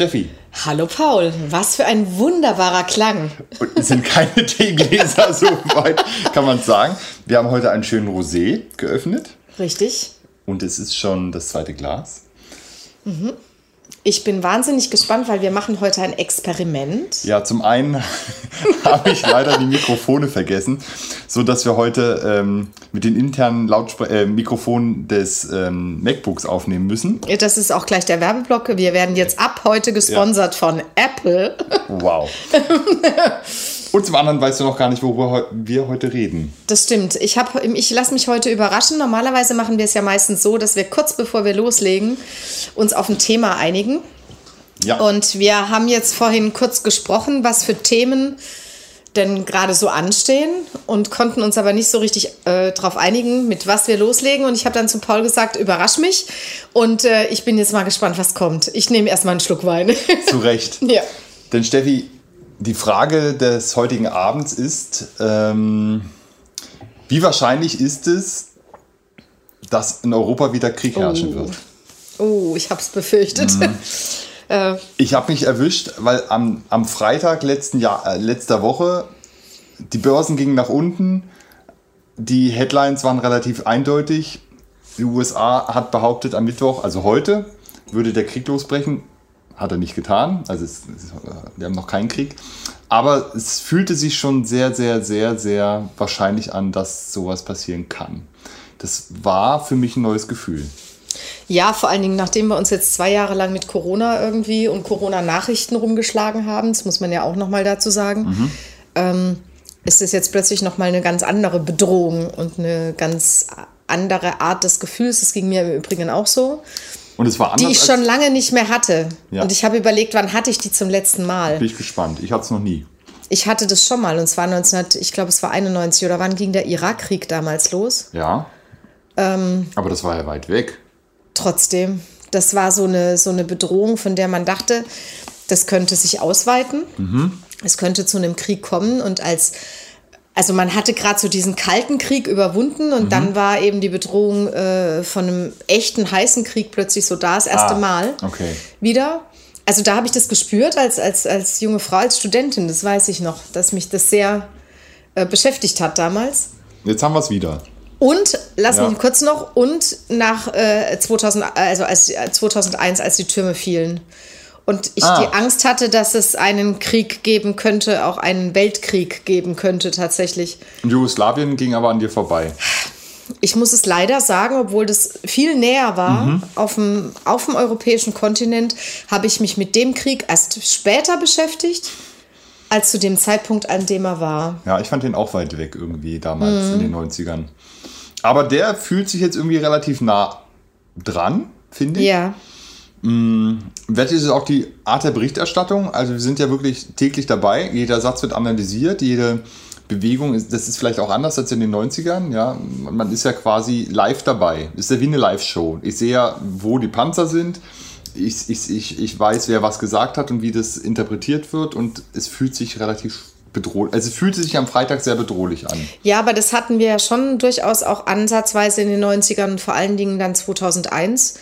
Steffi. Hallo Paul, was für ein wunderbarer Klang. Und es sind keine Teegläser, so weit kann man sagen. Wir haben heute einen schönen Rosé geöffnet. Richtig. Und es ist schon das zweite Glas. Mhm. Ich bin wahnsinnig gespannt, weil wir machen heute ein Experiment. Ja, zum einen habe ich leider die Mikrofone vergessen, so dass wir heute ähm, mit den internen Lautspre äh, Mikrofonen des ähm, MacBooks aufnehmen müssen. Das ist auch gleich der Werbeblock. Wir werden jetzt ab heute gesponsert ja. von Apple. Wow. Und zum anderen weißt du noch gar nicht, worüber wir heute reden. Das stimmt. Ich, ich lasse mich heute überraschen. Normalerweise machen wir es ja meistens so, dass wir kurz bevor wir loslegen uns auf ein Thema einigen. Ja. Und wir haben jetzt vorhin kurz gesprochen, was für Themen denn gerade so anstehen und konnten uns aber nicht so richtig äh, darauf einigen, mit was wir loslegen. Und ich habe dann zu Paul gesagt, überrasch mich. Und äh, ich bin jetzt mal gespannt, was kommt. Ich nehme erstmal einen Schluck Wein. Zu Recht. ja. Denn Steffi, die Frage des heutigen Abends ist, ähm, wie wahrscheinlich ist es, dass in Europa wieder Krieg herrschen oh. wird? Oh, ich habe es befürchtet. Mhm. äh. Ich habe mich erwischt, weil am, am Freitag letzten Jahr, äh, letzter Woche die Börsen gingen nach unten. Die Headlines waren relativ eindeutig. Die USA hat behauptet am Mittwoch, also heute, würde der Krieg losbrechen. Hat er nicht getan. Also es, es, wir haben noch keinen Krieg. Aber es fühlte sich schon sehr, sehr, sehr, sehr wahrscheinlich an, dass sowas passieren kann. Das war für mich ein neues Gefühl. Ja, vor allen Dingen, nachdem wir uns jetzt zwei Jahre lang mit Corona irgendwie und Corona-Nachrichten rumgeschlagen haben, das muss man ja auch nochmal dazu sagen, mhm. ähm, ist es jetzt plötzlich nochmal eine ganz andere Bedrohung und eine ganz andere Art des Gefühls. Das ging mir im Übrigen auch so. Und es war anders. Die ich schon lange nicht mehr hatte. Ja. Und ich habe überlegt, wann hatte ich die zum letzten Mal? Bin ich gespannt. Ich hatte es noch nie. Ich hatte das schon mal und zwar 19, ich glaube, es war 91 oder wann ging der Irakkrieg damals los? Ja. Ähm, Aber das war ja weit weg. Trotzdem, das war so eine, so eine Bedrohung, von der man dachte, das könnte sich ausweiten. Mhm. Es könnte zu einem Krieg kommen und als also man hatte gerade so diesen kalten Krieg überwunden und mhm. dann war eben die Bedrohung äh, von einem echten heißen Krieg plötzlich so da, das erste ah, Mal okay. wieder. Also da habe ich das gespürt als, als, als junge Frau, als Studentin, das weiß ich noch, dass mich das sehr äh, beschäftigt hat damals. Jetzt haben wir es wieder. Und, lass ja. mich kurz noch, und nach äh, 2000, also als, 2001, äh, als die Türme fielen und ich ah. die Angst hatte, dass es einen Krieg geben könnte, auch einen Weltkrieg geben könnte tatsächlich. Jugoslawien ging aber an dir vorbei. Ich muss es leider sagen, obwohl das viel näher war, mhm. auf, dem, auf dem europäischen Kontinent, habe ich mich mit dem Krieg erst später beschäftigt, als zu dem Zeitpunkt, an dem er war. Ja, ich fand den auch weit weg irgendwie damals mhm. in den 90ern. Aber der fühlt sich jetzt irgendwie relativ nah dran, finde ich. Ja. Mm, Wette ist auch die Art der Berichterstattung. Also wir sind ja wirklich täglich dabei. Jeder Satz wird analysiert, jede Bewegung, ist, das ist vielleicht auch anders als in den 90ern. Ja? Man ist ja quasi live dabei. Ist ja wie eine Live-Show. Ich sehe ja, wo die Panzer sind. Ich, ich, ich, ich weiß, wer was gesagt hat und wie das interpretiert wird. Und es fühlt sich relativ bedrohlich. Also es fühlte sich am Freitag sehr bedrohlich an. Ja, aber das hatten wir ja schon durchaus auch ansatzweise in den 90ern und vor allen Dingen dann 2001 ähm,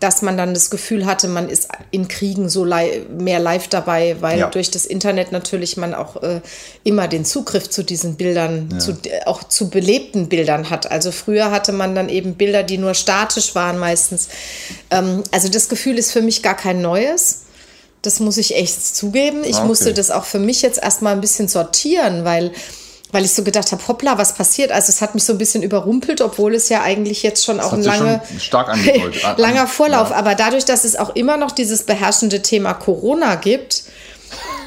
dass man dann das Gefühl hatte, man ist in Kriegen so li mehr live dabei, weil ja. durch das Internet natürlich man auch äh, immer den Zugriff zu diesen Bildern, ja. zu, auch zu belebten Bildern hat. Also früher hatte man dann eben Bilder, die nur statisch waren meistens. Ähm, also das Gefühl ist für mich gar kein neues. Das muss ich echt zugeben. Ich ah, okay. musste das auch für mich jetzt erstmal ein bisschen sortieren, weil weil ich so gedacht habe, hoppla, was passiert? Also es hat mich so ein bisschen überrumpelt, obwohl es ja eigentlich jetzt schon das auch ein lange, stark langer Vorlauf. Ja. Aber dadurch, dass es auch immer noch dieses beherrschende Thema Corona gibt,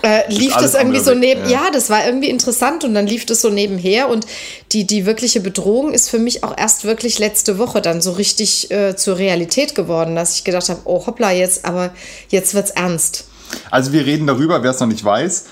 äh, lief das irgendwie so neben, ja. ja. das war irgendwie interessant und dann lief das so nebenher und die, die wirkliche Bedrohung ist für mich auch erst wirklich letzte Woche dann so richtig äh, zur Realität geworden, dass ich gedacht habe, oh hoppla, jetzt, aber jetzt wird's ernst. Also wir reden darüber, wer es noch nicht weiß,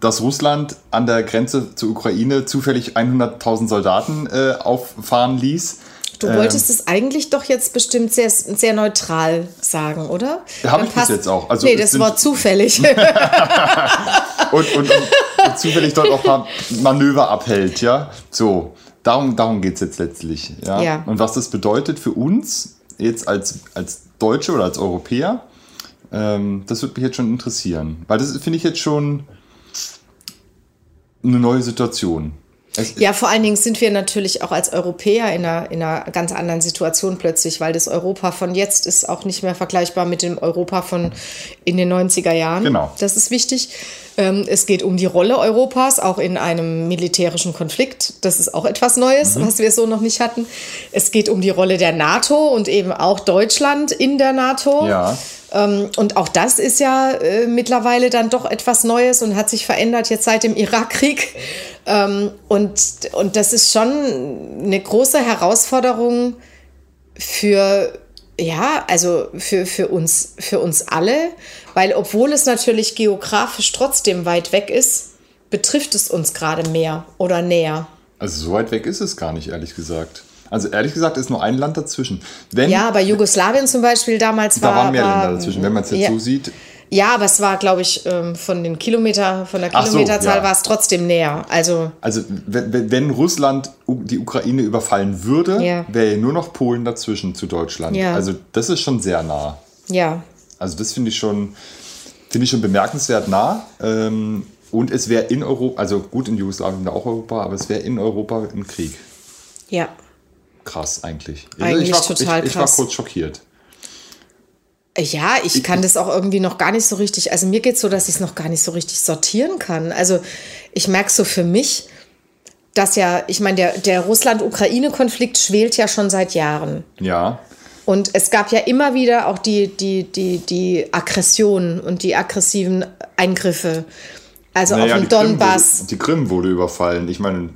dass Russland an der Grenze zur Ukraine zufällig 100.000 Soldaten äh, auffahren ließ. Du wolltest ähm, es eigentlich doch jetzt bestimmt sehr, sehr neutral sagen, oder? Habe ich das jetzt auch. Also nee, das Wort zufällig. und, und, und, zufällig dort auch Manöver abhält, ja. So, darum, darum geht es jetzt letztlich. Ja? ja. Und was das bedeutet für uns jetzt als, als Deutsche oder als Europäer, Ähm, das würde mich jetzt schon interessieren. Weil das finde ich jetzt schon eine neue Situation. Es ja, vor allen Dingen sind wir natürlich auch als Europäer in einer, in einer ganz anderen Situation plötzlich, weil das Europa von jetzt ist auch nicht mehr vergleichbar mit dem Europa von in den 90er Jahren. Genau. Das ist wichtig. Ähm, es geht um die Rolle Europas, auch in einem militärischen Konflikt. Das ist auch etwas Neues, mhm. was wir so noch nicht hatten. Es geht um die Rolle der NATO und eben auch Deutschland in der NATO. Ja. Ähm, und auch das ist ja äh, mittlerweile dann doch etwas Neues und hat sich verändert jetzt seit dem Irakkrieg. Ähm, und, und das ist schon eine große Herausforderung für, ja, also für, für, uns, für uns alle, weil obwohl es natürlich geografisch trotzdem weit weg ist, betrifft es uns gerade mehr oder näher. Also so weit weg ist es gar nicht, ehrlich gesagt. Also ehrlich gesagt ist nur ein Land dazwischen. Wenn, ja, bei Jugoslawien zum Beispiel damals da war. Da waren mehr Länder dazwischen, wenn man es jetzt ja, so sieht. Ja, aber es war, glaube ich, ähm, von den Kilometer, von der Kilometerzahl so, ja. war es trotzdem näher. Also, also wenn Russland die Ukraine überfallen würde, ja. wäre nur noch Polen dazwischen zu Deutschland. Ja. Also das ist schon sehr nah. Ja. Also das finde ich schon, finde ich schon bemerkenswert nah. Ähm, und es wäre in Europa, also gut in Jugoslawien auch Europa, aber es wäre in Europa ein Krieg. Ja krass eigentlich. Eigentlich ich war, total ich, ich krass. war kurz schockiert. Ja, ich, ich kann das auch irgendwie noch gar nicht so richtig. Also mir geht es so, dass ich es noch gar nicht so richtig sortieren kann. Also ich merke so für mich, dass ja, ich meine, der, der Russland-Ukraine-Konflikt schwelt ja schon seit Jahren. Ja. Und es gab ja immer wieder auch die, die, die, die Aggressionen und die aggressiven Eingriffe. Also naja, auf dem Donbass. Krim wurde, die Krim wurde überfallen. Ich meine,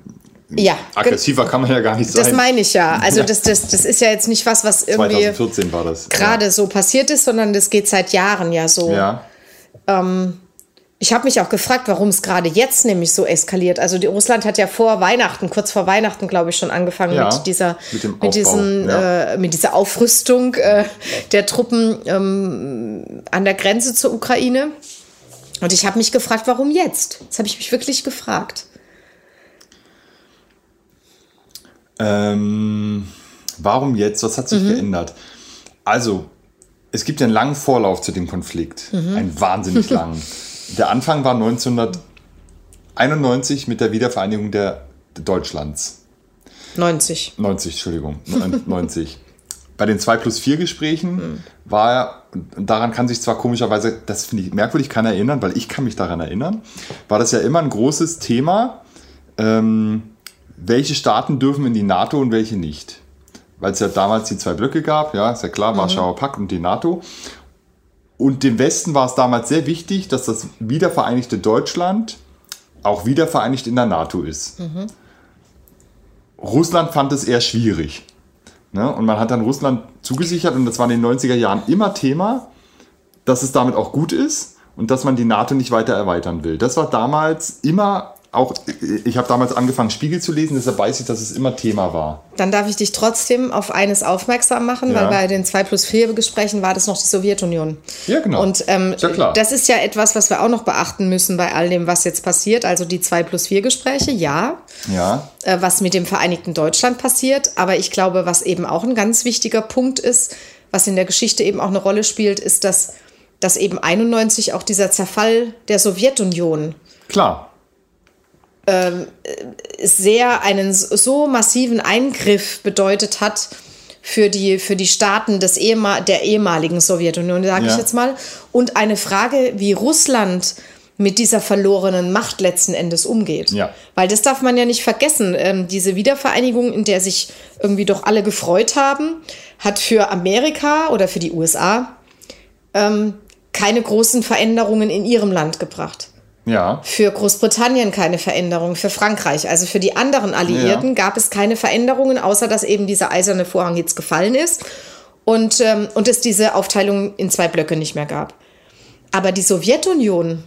ja. Aggressiver kann man ja gar nicht sein. Das meine ich ja. Also das, das, das ist ja jetzt nicht was, was irgendwie 2014 war das. gerade ja. so passiert ist, sondern das geht seit Jahren ja so. Ja. Ähm, ich habe mich auch gefragt, warum es gerade jetzt nämlich so eskaliert. Also die, Russland hat ja vor Weihnachten, kurz vor Weihnachten, glaube ich, schon angefangen ja, mit dieser, mit, mit diesen, äh, mit dieser Aufrüstung äh, der Truppen ähm, an der Grenze zur Ukraine. Und ich habe mich gefragt, warum jetzt? Das habe ich mich wirklich gefragt. Ähm, warum jetzt? Was hat sich mhm. geändert? Also, es gibt ja einen langen Vorlauf zu dem Konflikt. Mhm. Einen wahnsinnig langen. Der Anfang war 1991 mit der Wiedervereinigung der, Deutschlands. 90. 90, Entschuldigung. 90. Bei den 2 plus 4 Gesprächen mhm. war, daran kann sich zwar komischerweise, das finde ich merkwürdig, keiner erinnern, weil ich kann mich daran erinnern, war das ja immer ein großes Thema. Ähm, welche Staaten dürfen in die NATO und welche nicht. Weil es ja damals die zwei Blöcke gab, ja, ist ja klar, mhm. Warschauer Pakt und die NATO. Und dem Westen war es damals sehr wichtig, dass das wiedervereinigte Deutschland auch wiedervereinigt in der NATO ist. Mhm. Russland fand es eher schwierig. Ne? Und man hat dann Russland zugesichert, und das war in den 90er Jahren immer Thema, dass es damit auch gut ist und dass man die NATO nicht weiter erweitern will. Das war damals immer auch, ich habe damals angefangen, Spiegel zu lesen, deshalb weiß ich, dass es immer Thema war. Dann darf ich dich trotzdem auf eines aufmerksam machen, ja. weil bei den 2 plus 4 Gesprächen war das noch die Sowjetunion. Ja, genau. Und ähm, ja, das ist ja etwas, was wir auch noch beachten müssen bei all dem, was jetzt passiert. Also die 2 plus 4 Gespräche, ja. Ja. Äh, was mit dem Vereinigten Deutschland passiert. Aber ich glaube, was eben auch ein ganz wichtiger Punkt ist, was in der Geschichte eben auch eine Rolle spielt, ist, dass, dass eben 91 auch dieser Zerfall der Sowjetunion Klar ähm, sehr einen so massiven Eingriff bedeutet hat für die, für die Staaten des Ehemal der ehemaligen Sowjetunion, sage ja. ich jetzt mal. Und eine Frage, wie Russland mit dieser verlorenen Macht letzten Endes umgeht. Ja. Weil das darf man ja nicht vergessen. Ähm, diese Wiedervereinigung, in der sich irgendwie doch alle gefreut haben, hat für Amerika oder für die USA ähm, keine großen Veränderungen in ihrem Land gebracht. Ja. Für Großbritannien keine Veränderung, für Frankreich, also für die anderen Alliierten ja. gab es keine Veränderungen, außer dass eben dieser eiserne Vorhang jetzt gefallen ist und, ähm, und es diese Aufteilung in zwei Blöcke nicht mehr gab. Aber die Sowjetunion,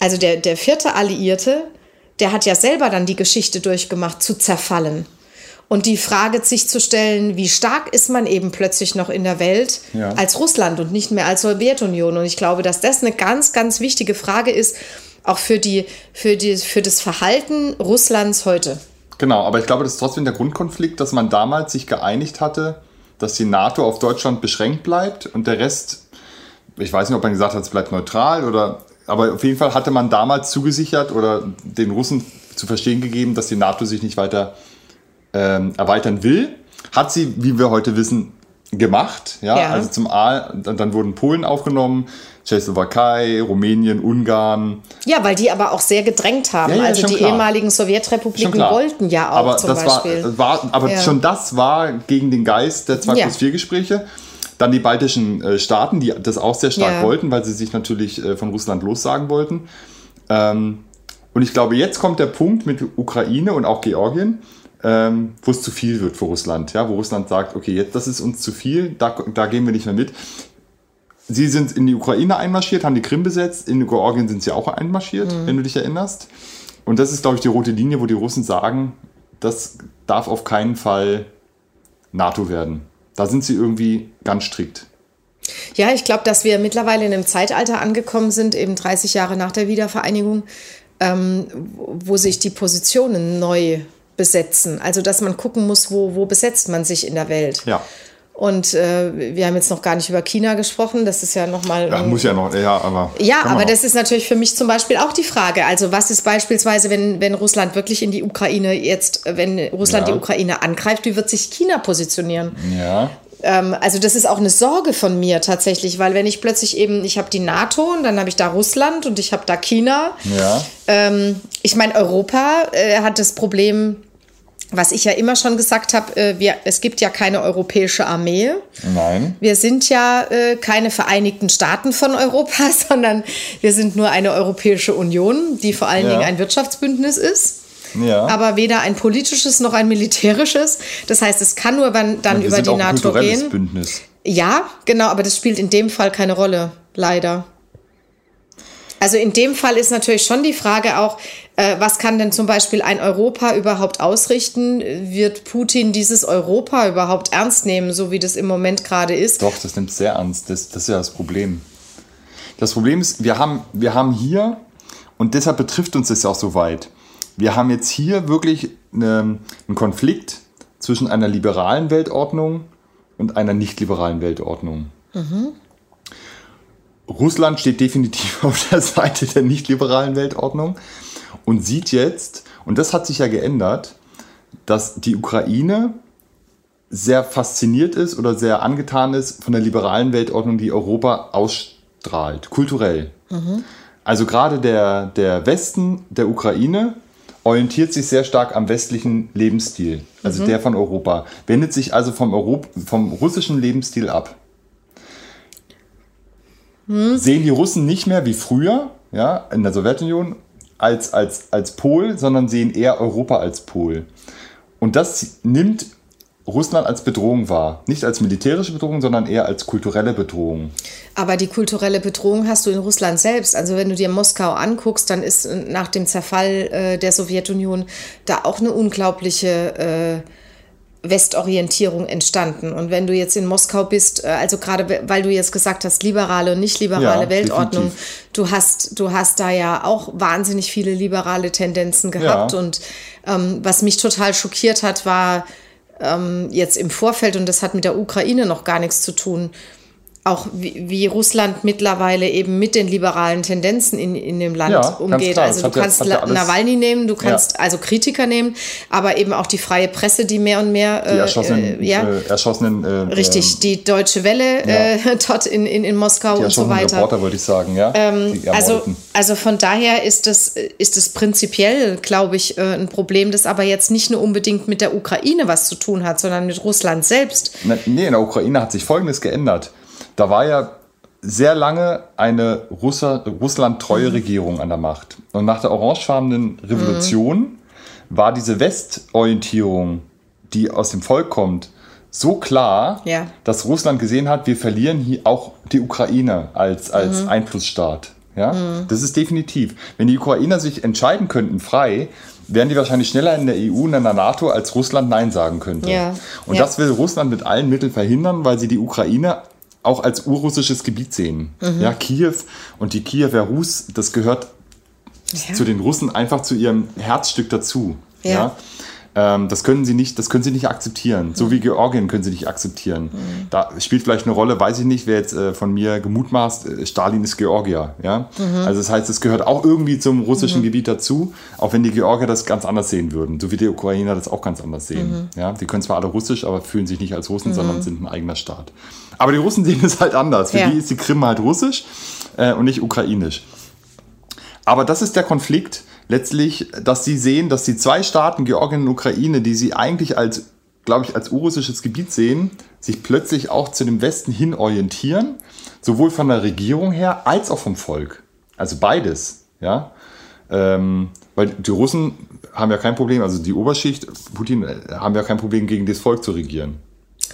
also der, der vierte Alliierte, der hat ja selber dann die Geschichte durchgemacht, zu zerfallen. Und die Frage sich zu stellen, wie stark ist man eben plötzlich noch in der Welt ja. als Russland und nicht mehr als Sowjetunion. Und ich glaube, dass das eine ganz, ganz wichtige Frage ist, auch für, die, für, die, für das Verhalten Russlands heute. Genau, aber ich glaube, das ist trotzdem der Grundkonflikt, dass man damals sich geeinigt hatte, dass die NATO auf Deutschland beschränkt bleibt und der Rest ich weiß nicht, ob man gesagt hat, es bleibt neutral oder, aber auf jeden Fall hatte man damals zugesichert oder den Russen zu verstehen gegeben, dass die NATO sich nicht weiter ähm, erweitern will. Hat sie, wie wir heute wissen, gemacht. Ja, ja. also zum A, dann wurden Polen aufgenommen, Tschechoslowakei, Rumänien, Ungarn. Ja, weil die aber auch sehr gedrängt haben. Ja, ja, also die klar. ehemaligen Sowjetrepubliken wollten ja auch aber zum das Beispiel. War, war aber schon das war gegen den Geist der 2 plus 4 Gespräche. Dann die baltischen äh, Staaten, die das auch sehr stark wollten, weil sie sich natürlich äh, von Russland lossagen wollten. Ähm, und ich glaube, jetzt kommt der Punkt mit Ukraine und auch Georgien, ähm, wo es zu viel wird für Russland. Ja, wo Russland sagt, okay, jetzt das ist uns zu viel, da, da gehen wir nicht mehr mit. Sie sind in die Ukraine einmarschiert, haben die Krim besetzt, in Georgien sind sie auch einmarschiert, mhm. wenn du dich erinnerst. Und das ist, glaube ich, die rote Linie, wo die Russen sagen, das darf auf keinen Fall NATO werden. Da sind sie irgendwie ganz strikt. Ja, ich glaube, dass wir mittlerweile in einem Zeitalter angekommen sind, eben 30 Jahre nach der Wiedervereinigung, ähm, wo sich die Positionen neu besetzen. Also dass man gucken muss, wo, wo besetzt man sich in der Welt. Ja. Und äh, wir haben jetzt noch gar nicht über China gesprochen. Das ist ja nochmal. Ja, muss ja noch, ja, aber. Ja, aber das ist natürlich für mich zum Beispiel auch die Frage. Also, was ist beispielsweise, wenn, wenn Russland wirklich in die Ukraine jetzt, wenn Russland ja. die Ukraine angreift, wie wird sich China positionieren? Ja. Ähm, also das ist auch eine Sorge von mir tatsächlich, weil wenn ich plötzlich eben, ich habe die NATO und dann habe ich da Russland und ich habe da China. Ja. Ähm, ich meine, Europa äh, hat das Problem, was ich ja immer schon gesagt habe, äh, es gibt ja keine europäische Armee. Nein. Wir sind ja äh, keine Vereinigten Staaten von Europa, sondern wir sind nur eine Europäische Union, die vor allen ja. Dingen ein Wirtschaftsbündnis ist. Ja. aber weder ein politisches noch ein militärisches. Das heißt, es kann nur dann ja, über die NATO ein gehen. Bündnis. Ja, genau, aber das spielt in dem Fall keine Rolle, leider. Also in dem Fall ist natürlich schon die Frage auch, äh, was kann denn zum Beispiel ein Europa überhaupt ausrichten? Wird Putin dieses Europa überhaupt ernst nehmen, so wie das im Moment gerade ist? Doch, das nimmt sehr ernst. Das, das ist ja das Problem. Das Problem ist, wir haben, wir haben hier, und deshalb betrifft uns das ja auch so weit, wir haben jetzt hier wirklich eine, einen Konflikt zwischen einer liberalen Weltordnung und einer nicht liberalen Weltordnung. Mhm. Russland steht definitiv auf der Seite der nicht liberalen Weltordnung und sieht jetzt, und das hat sich ja geändert, dass die Ukraine sehr fasziniert ist oder sehr angetan ist von der liberalen Weltordnung, die Europa ausstrahlt, kulturell. Mhm. Also gerade der, der Westen der Ukraine orientiert sich sehr stark am westlichen Lebensstil, also mhm. der von Europa, wendet sich also vom, Europ vom russischen Lebensstil ab. Mhm. Sehen die Russen nicht mehr wie früher, ja, in der Sowjetunion, als, als, als Pol, sondern sehen eher Europa als Pol. Und das nimmt Russland als Bedrohung wahr. Nicht als militärische Bedrohung, sondern eher als kulturelle Bedrohung. Aber die kulturelle Bedrohung hast du in Russland selbst. Also wenn du dir Moskau anguckst, dann ist nach dem Zerfall äh, der Sowjetunion da auch eine unglaubliche äh, Westorientierung entstanden. Und wenn du jetzt in Moskau bist, äh, also gerade weil du jetzt gesagt hast, liberale und nicht liberale ja, Weltordnung, definitiv. du hast, du hast da ja auch wahnsinnig viele liberale Tendenzen gehabt. Ja. Und ähm, was mich total schockiert hat, war, ähm, jetzt im Vorfeld, und das hat mit der Ukraine noch gar nichts zu tun, auch wie, wie, Russland mittlerweile eben mit den liberalen Tendenzen in, in dem Land ja, umgeht. Also du kannst ja, Nawalny nehmen, du kannst also Kritiker nehmen, aber eben auch die freie Presse, die mehr und mehr die erschossenen, äh, ja, äh, erschossenen äh, richtig, ähm, die Deutsche Welle äh, dort in, in, in Moskau und so weiter. Reporter würde ich sagen, ja. Ähm, also, also von daher ist es ist es prinzipiell, glaube ich, äh, ein Problem, das aber jetzt nicht nur unbedingt mit der Ukraine was zu tun hat, sondern mit Russland selbst. Nee, in der Ukraine hat sich Folgendes geändert da war ja sehr lange eine Russland-treue mhm. Regierung an der Macht. Und nach der orangefarbenen Revolution mhm. war diese Westorientierung, die aus dem Volk kommt, so klar, ja. dass Russland gesehen hat, wir verlieren hier auch die Ukraine als, als mhm. Einflussstaat. Ja? Mhm. Das ist definitiv. Wenn die Ukrainer sich entscheiden könnten, frei, wären die wahrscheinlich schneller in der EU und in der NATO, als Russland Nein sagen könnte. Ja. Und ja. das will Russland mit allen Mitteln verhindern, weil sie die Ukraine auch als urrussisches Gebiet sehen. Mhm. Ja, Kiew und die Kiewer Rus, das gehört ja. zu den Russen einfach zu ihrem Herzstück dazu. Ja. ja? Ähm, das können sie nicht, das können sie nicht akzeptieren. So wie Georgien können sie nicht akzeptieren. Mhm. Da spielt vielleicht eine Rolle, weiß ich nicht, wer jetzt äh, von mir gemutmaßt, äh, Stalin ist Georgier. Ja? Mhm. Also das heißt, es gehört auch irgendwie zum russischen mhm. Gebiet dazu, auch wenn die Georgier das ganz anders sehen würden, so wie die Ukrainer das auch ganz anders sehen. Mhm. Ja? Die können zwar alle Russisch, aber fühlen sich nicht als Russen, sondern mhm. sind ein eigener Staat. Aber die Russen sehen es halt anders. Für ja. die ist die Krim halt russisch äh, und nicht ukrainisch. Aber das ist der Konflikt, letztlich, dass sie sehen, dass die zwei Staaten, Georgien und Ukraine, die sie eigentlich als, glaube ich, als urrussisches Gebiet sehen, sich plötzlich auch zu dem Westen hin orientieren, sowohl von der Regierung her als auch vom Volk. Also beides, ja. Ähm, weil die Russen haben ja kein Problem, also die Oberschicht, Putin, äh, haben ja kein Problem, gegen das Volk zu regieren.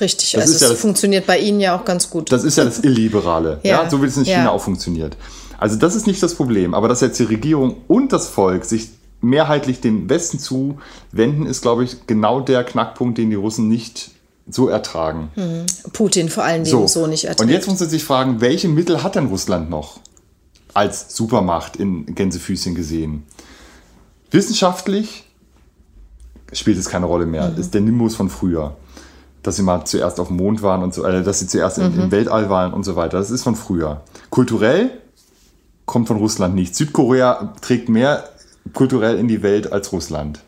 Richtig, das also es ja das, funktioniert bei Ihnen ja auch ganz gut. Das ist ja das Illiberale, ja. ja so wie es in China ja. auch funktioniert. Also das ist nicht das Problem, aber dass jetzt die Regierung und das Volk sich mehrheitlich dem Westen zuwenden, ist, glaube ich, genau der Knackpunkt, den die Russen nicht so ertragen. Mhm. Putin vor allen Dingen so, so nicht ertragen. Und jetzt muss man sich fragen, welche Mittel hat denn Russland noch als Supermacht in Gänsefüßchen gesehen? Wissenschaftlich spielt es keine Rolle mehr. Mhm. Ist der Nimbus von früher. Dass sie mal zuerst auf dem Mond waren und so, äh, dass sie zuerst mhm. im Weltall waren und so weiter. Das ist von früher. Kulturell kommt von Russland nicht. Südkorea trägt mehr kulturell in die Welt als Russland.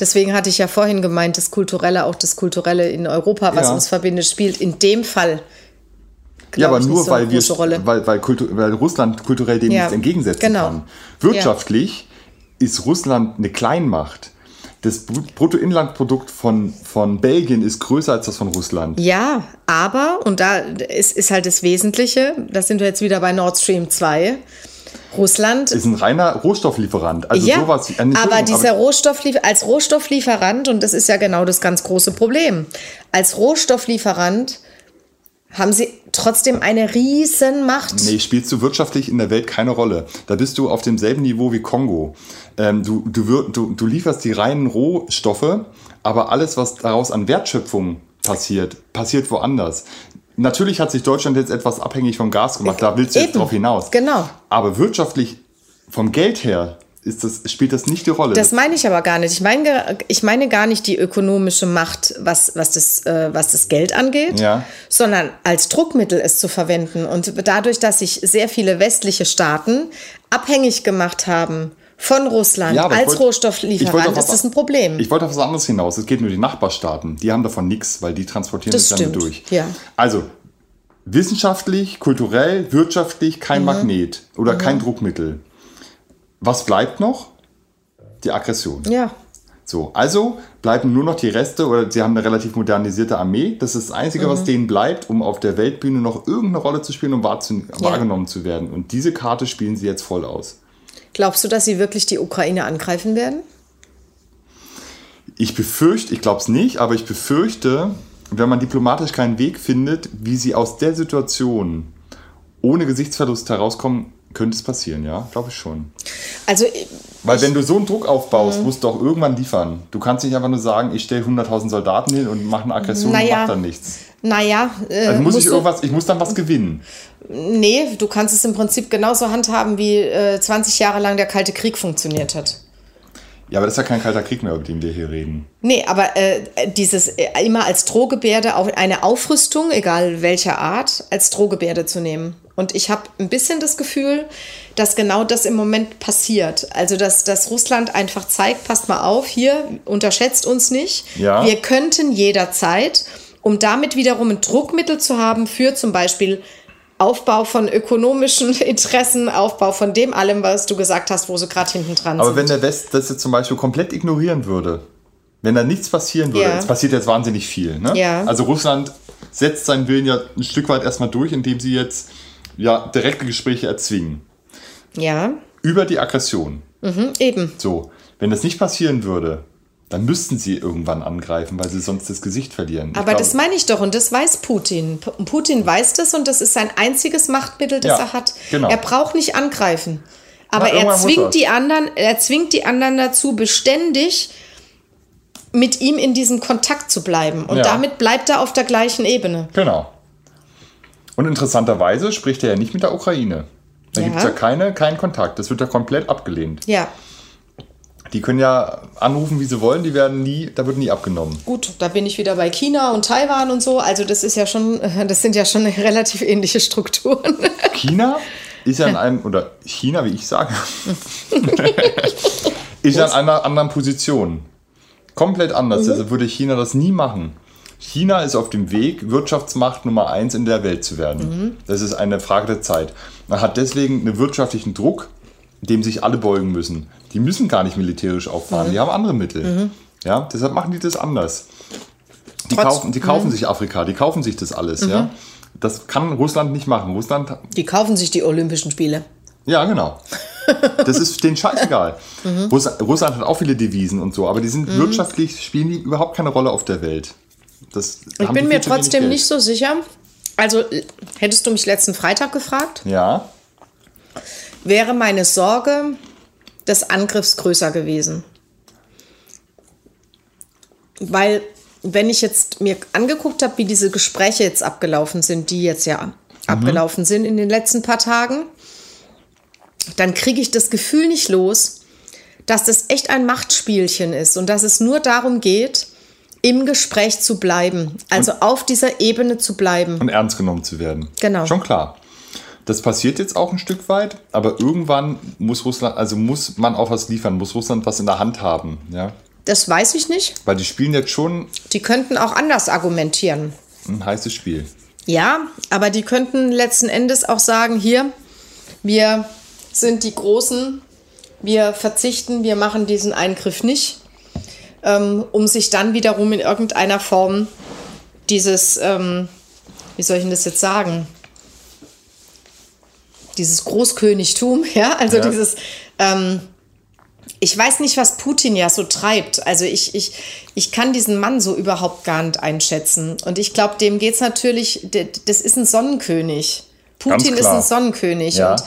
Deswegen hatte ich ja vorhin gemeint, das Kulturelle, auch das Kulturelle in Europa, was ja. uns verbindet, spielt in dem Fall. Ja, aber nur so weil, wir, weil, weil, Kultur, weil, Russland kulturell dem ja. nichts entgegensetzen genau. kann. Wirtschaftlich ja. ist Russland eine Kleinmacht das Bruttoinlandprodukt von, von Belgien ist größer als das von Russland. Ja, aber, und da ist, ist halt das Wesentliche, da sind wir jetzt wieder bei Nord Stream 2. Russland ist ein reiner Rohstofflieferant. Also ja, sowas, äh, aber dieser aber Rohstofflief als Rohstofflieferant, und das ist ja genau das ganz große Problem, als Rohstofflieferant haben sie trotzdem eine Riesenmacht. Nee, spielst du wirtschaftlich in der Welt keine Rolle. Da bist du auf demselben Niveau wie Kongo. Ähm, du, du, du, du lieferst die reinen Rohstoffe, aber alles, was daraus an Wertschöpfung passiert, passiert woanders. Natürlich hat sich Deutschland jetzt etwas abhängig vom Gas gemacht, da willst du Eben. jetzt drauf hinaus. Genau. Aber wirtschaftlich vom Geld her ist das, spielt das nicht die Rolle. Das meine ich aber gar nicht. Ich meine, ich meine gar nicht die ökonomische Macht, was, was, das, äh, was das Geld angeht, ja. sondern als Druckmittel es zu verwenden. Und dadurch, dass sich sehr viele westliche Staaten abhängig gemacht haben von Russland ja, als wollt, Rohstofflieferant, ist das ein Problem. Ich wollte auf was anderes hinaus. Es geht nur die Nachbarstaaten. Die haben davon nichts, weil die transportieren das, das dann durch. Ja. Also, wissenschaftlich, kulturell, wirtschaftlich kein mhm. Magnet oder mhm. kein Druckmittel. Was bleibt noch? Die Aggression. Ja. So, also bleiben nur noch die Reste, oder sie haben eine relativ modernisierte Armee. Das ist das Einzige, mhm. was denen bleibt, um auf der Weltbühne noch irgendeine Rolle zu spielen, um ja. wahrgenommen zu werden. Und diese Karte spielen sie jetzt voll aus. Glaubst du, dass sie wirklich die Ukraine angreifen werden? Ich befürchte, ich glaube es nicht, aber ich befürchte, wenn man diplomatisch keinen Weg findet, wie sie aus der Situation ohne Gesichtsverlust herauskommen, könnte es passieren, ja, glaube ich schon. Also, Weil wenn du so einen Druck aufbaust, mhm. musst du auch irgendwann liefern. Du kannst nicht einfach nur sagen, ich stelle 100.000 Soldaten hin und mache eine Aggression naja, und mache dann nichts. Naja, äh, also muss ich irgendwas, ich muss dann was gewinnen. Nee, du kannst es im Prinzip genauso handhaben, wie äh, 20 Jahre lang der Kalte Krieg funktioniert hat. Ja, aber das ist ja kein kalter Krieg mehr, über den wir hier reden. Nee, aber äh, dieses äh, immer als Drohgebärde, eine Aufrüstung, egal welcher Art, als Drohgebärde zu nehmen. Und ich habe ein bisschen das Gefühl, dass genau das im Moment passiert. Also, dass, dass Russland einfach zeigt, passt mal auf, hier, unterschätzt uns nicht. Ja. Wir könnten jederzeit, um damit wiederum ein Druckmittel zu haben für zum Beispiel Aufbau von ökonomischen Interessen, Aufbau von dem allem, was du gesagt hast, wo sie gerade hinten dran sind. Aber wenn der West das jetzt zum Beispiel komplett ignorieren würde, wenn da nichts passieren würde, ja. es passiert jetzt wahnsinnig viel. Ne? Ja. Also Russland setzt seinen Willen ja ein Stück weit erstmal durch, indem sie jetzt ja, direkte Gespräche erzwingen. Ja. Über die Aggression. Mhm, eben. So, wenn das nicht passieren würde, dann müssten sie irgendwann angreifen, weil sie sonst das Gesicht verlieren. Aber glaube, das meine ich doch und das weiß Putin. Putin weiß das und das ist sein einziges Machtmittel, das ja, er hat. Genau. Er braucht nicht angreifen. Aber Na, er zwingt die anderen, er zwingt die anderen dazu, beständig mit ihm in diesem Kontakt zu bleiben. Und ja. damit bleibt er auf der gleichen Ebene. Genau. Und interessanterweise spricht er ja nicht mit der Ukraine. Da ja. gibt es ja keine, keinen Kontakt. Das wird ja komplett abgelehnt. Ja. Die können ja anrufen, wie sie wollen, die werden nie, da wird nie abgenommen. Gut, da bin ich wieder bei China und Taiwan und so. Also das ist ja schon, das sind ja schon relativ ähnliche Strukturen. China ist ja in einem, oder China, wie ich sage, ist ja in einer anderen Position. Komplett anders. Mhm. Also würde China das nie machen. China ist auf dem Weg, Wirtschaftsmacht Nummer eins in der Welt zu werden. Mhm. Das ist eine Frage der Zeit. Man hat deswegen einen wirtschaftlichen Druck, dem sich alle beugen müssen. Die müssen gar nicht militärisch auffahren, mhm. die haben andere Mittel. Mhm. Ja, deshalb machen die das anders. Die Trotz, kaufen, die kaufen mhm. sich Afrika, die kaufen sich das alles. Ja. Mhm. Das kann Russland nicht machen. Russland. Die kaufen sich die Olympischen Spiele. Ja, genau. Das ist denen scheißegal. mhm. Russland hat auch viele Devisen und so, aber die sind mhm. wirtschaftlich, spielen die überhaupt keine Rolle auf der Welt. Das ich bin mir trotzdem nicht so sicher. Also, hättest du mich letzten Freitag gefragt? Ja. Wäre meine Sorge des Angriffs größer gewesen. Weil, wenn ich jetzt mir angeguckt habe, wie diese Gespräche jetzt abgelaufen sind, die jetzt ja mhm. abgelaufen sind in den letzten paar Tagen, dann kriege ich das Gefühl nicht los, dass das echt ein Machtspielchen ist und dass es nur darum geht, im Gespräch zu bleiben, also und, auf dieser Ebene zu bleiben. Und ernst genommen zu werden. Genau. Schon klar. Das passiert jetzt auch ein Stück weit, aber irgendwann muss Russland, also muss man auch was liefern, muss Russland was in der Hand haben, ja. Das weiß ich nicht. Weil die spielen jetzt schon. Die könnten auch anders argumentieren. Ein heißes Spiel. Ja, aber die könnten letzten Endes auch sagen, hier, wir sind die Großen, wir verzichten, wir machen diesen Eingriff nicht ähm, um sich dann wiederum in irgendeiner Form dieses, ähm, wie soll ich denn das jetzt sagen, dieses Großkönigtum, ja, also ja. dieses, ähm, ich weiß nicht, was Putin ja so treibt. Also ich, ich, ich kann diesen Mann so überhaupt gar nicht einschätzen. Und ich glaube, dem geht es natürlich, das ist ein Sonnenkönig. Putin ist ein Sonnenkönig. Ja. Und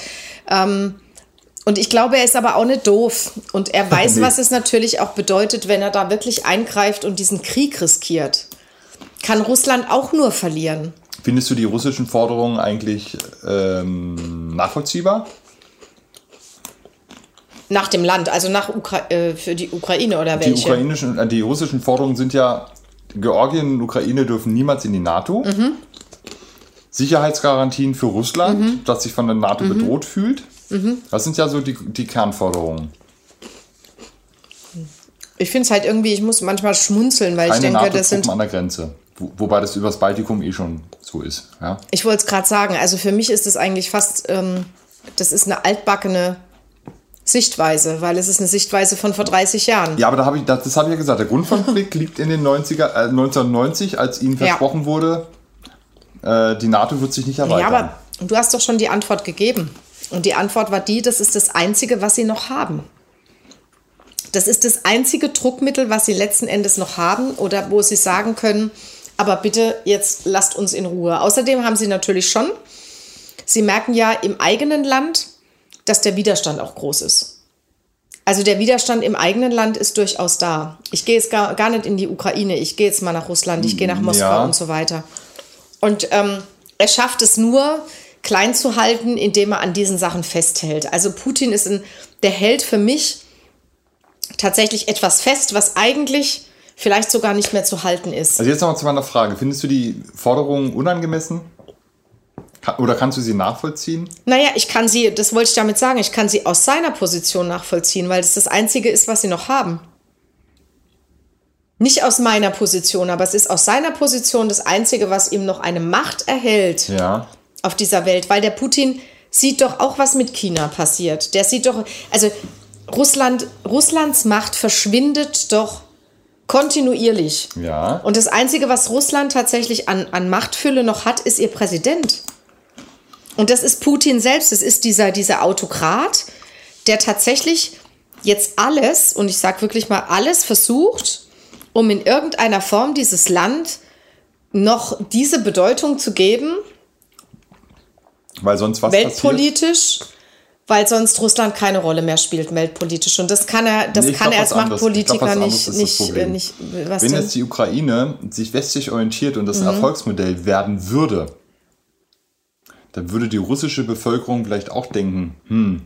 ähm, und ich glaube, er ist aber auch nicht doof. Und er weiß, nee. was es natürlich auch bedeutet, wenn er da wirklich eingreift und diesen Krieg riskiert. Kann Russland auch nur verlieren. Findest du die russischen Forderungen eigentlich ähm, nachvollziehbar? Nach dem Land, also nach Ukra äh, für die Ukraine oder welche? Die, ukrainischen, äh, die russischen Forderungen sind ja, Georgien und Ukraine dürfen niemals in die NATO. Mhm. Sicherheitsgarantien für Russland, mhm. das sich von der NATO mhm. bedroht fühlt. Mhm. Das sind ja so die, die Kernforderungen. Ich finde es halt irgendwie, ich muss manchmal schmunzeln, weil Keine ich denke, das sind. an der Grenze. Wo, wobei das übers Baltikum eh schon so ist. Ja? Ich wollte es gerade sagen, also für mich ist es eigentlich fast, ähm, das ist eine altbackene Sichtweise, weil es ist eine Sichtweise von vor 30 Jahren. Ja, aber da habe ich, das, das habe ich ja gesagt, der Grundkonflikt liegt in den 90er, äh, 1990, als ihnen versprochen ja. wurde, äh, die NATO wird sich nicht erweitern. Ja, aber du hast doch schon die Antwort gegeben. Und die Antwort war die, das ist das Einzige, was sie noch haben. Das ist das einzige Druckmittel, was sie letzten Endes noch haben oder wo sie sagen können, aber bitte jetzt lasst uns in Ruhe. Außerdem haben sie natürlich schon, sie merken ja im eigenen Land, dass der Widerstand auch groß ist. Also der Widerstand im eigenen Land ist durchaus da. Ich gehe jetzt gar, gar nicht in die Ukraine, ich gehe jetzt mal nach Russland, ich gehe nach Moskau ja. und so weiter. Und ähm, er schafft es nur, klein zu halten, indem er an diesen Sachen festhält. Also Putin ist ein, der hält für mich tatsächlich etwas fest, was eigentlich vielleicht sogar nicht mehr zu halten ist. Also jetzt noch mal zu meiner Frage. Findest du die Forderungen unangemessen? Oder kannst du sie nachvollziehen? Naja, ich kann sie, das wollte ich damit sagen, ich kann sie aus seiner Position nachvollziehen, weil das das Einzige ist, was sie noch haben. Nicht aus meiner Position, aber es ist aus seiner Position das Einzige, was ihm noch eine Macht erhält. Ja auf dieser Welt, weil der Putin sieht doch auch, was mit China passiert. Der sieht doch, also Russland, Russlands Macht verschwindet doch kontinuierlich. Ja. Und das Einzige, was Russland tatsächlich an, an Machtfülle noch hat, ist ihr Präsident. Und das ist Putin selbst. Das ist dieser, dieser Autokrat, der tatsächlich jetzt alles, und ich sage wirklich mal alles, versucht, um in irgendeiner Form dieses Land noch diese Bedeutung zu geben, weil sonst was Weltpolitisch, passiert? Weil sonst Russland keine Rolle mehr spielt, weltpolitisch. Und das kann er, das nee, kann er als Machtpolitiker nicht, nicht, äh, nicht was Wenn denn? jetzt die Ukraine sich westlich orientiert und das mhm. Erfolgsmodell werden würde, dann würde die russische Bevölkerung vielleicht auch denken, hm,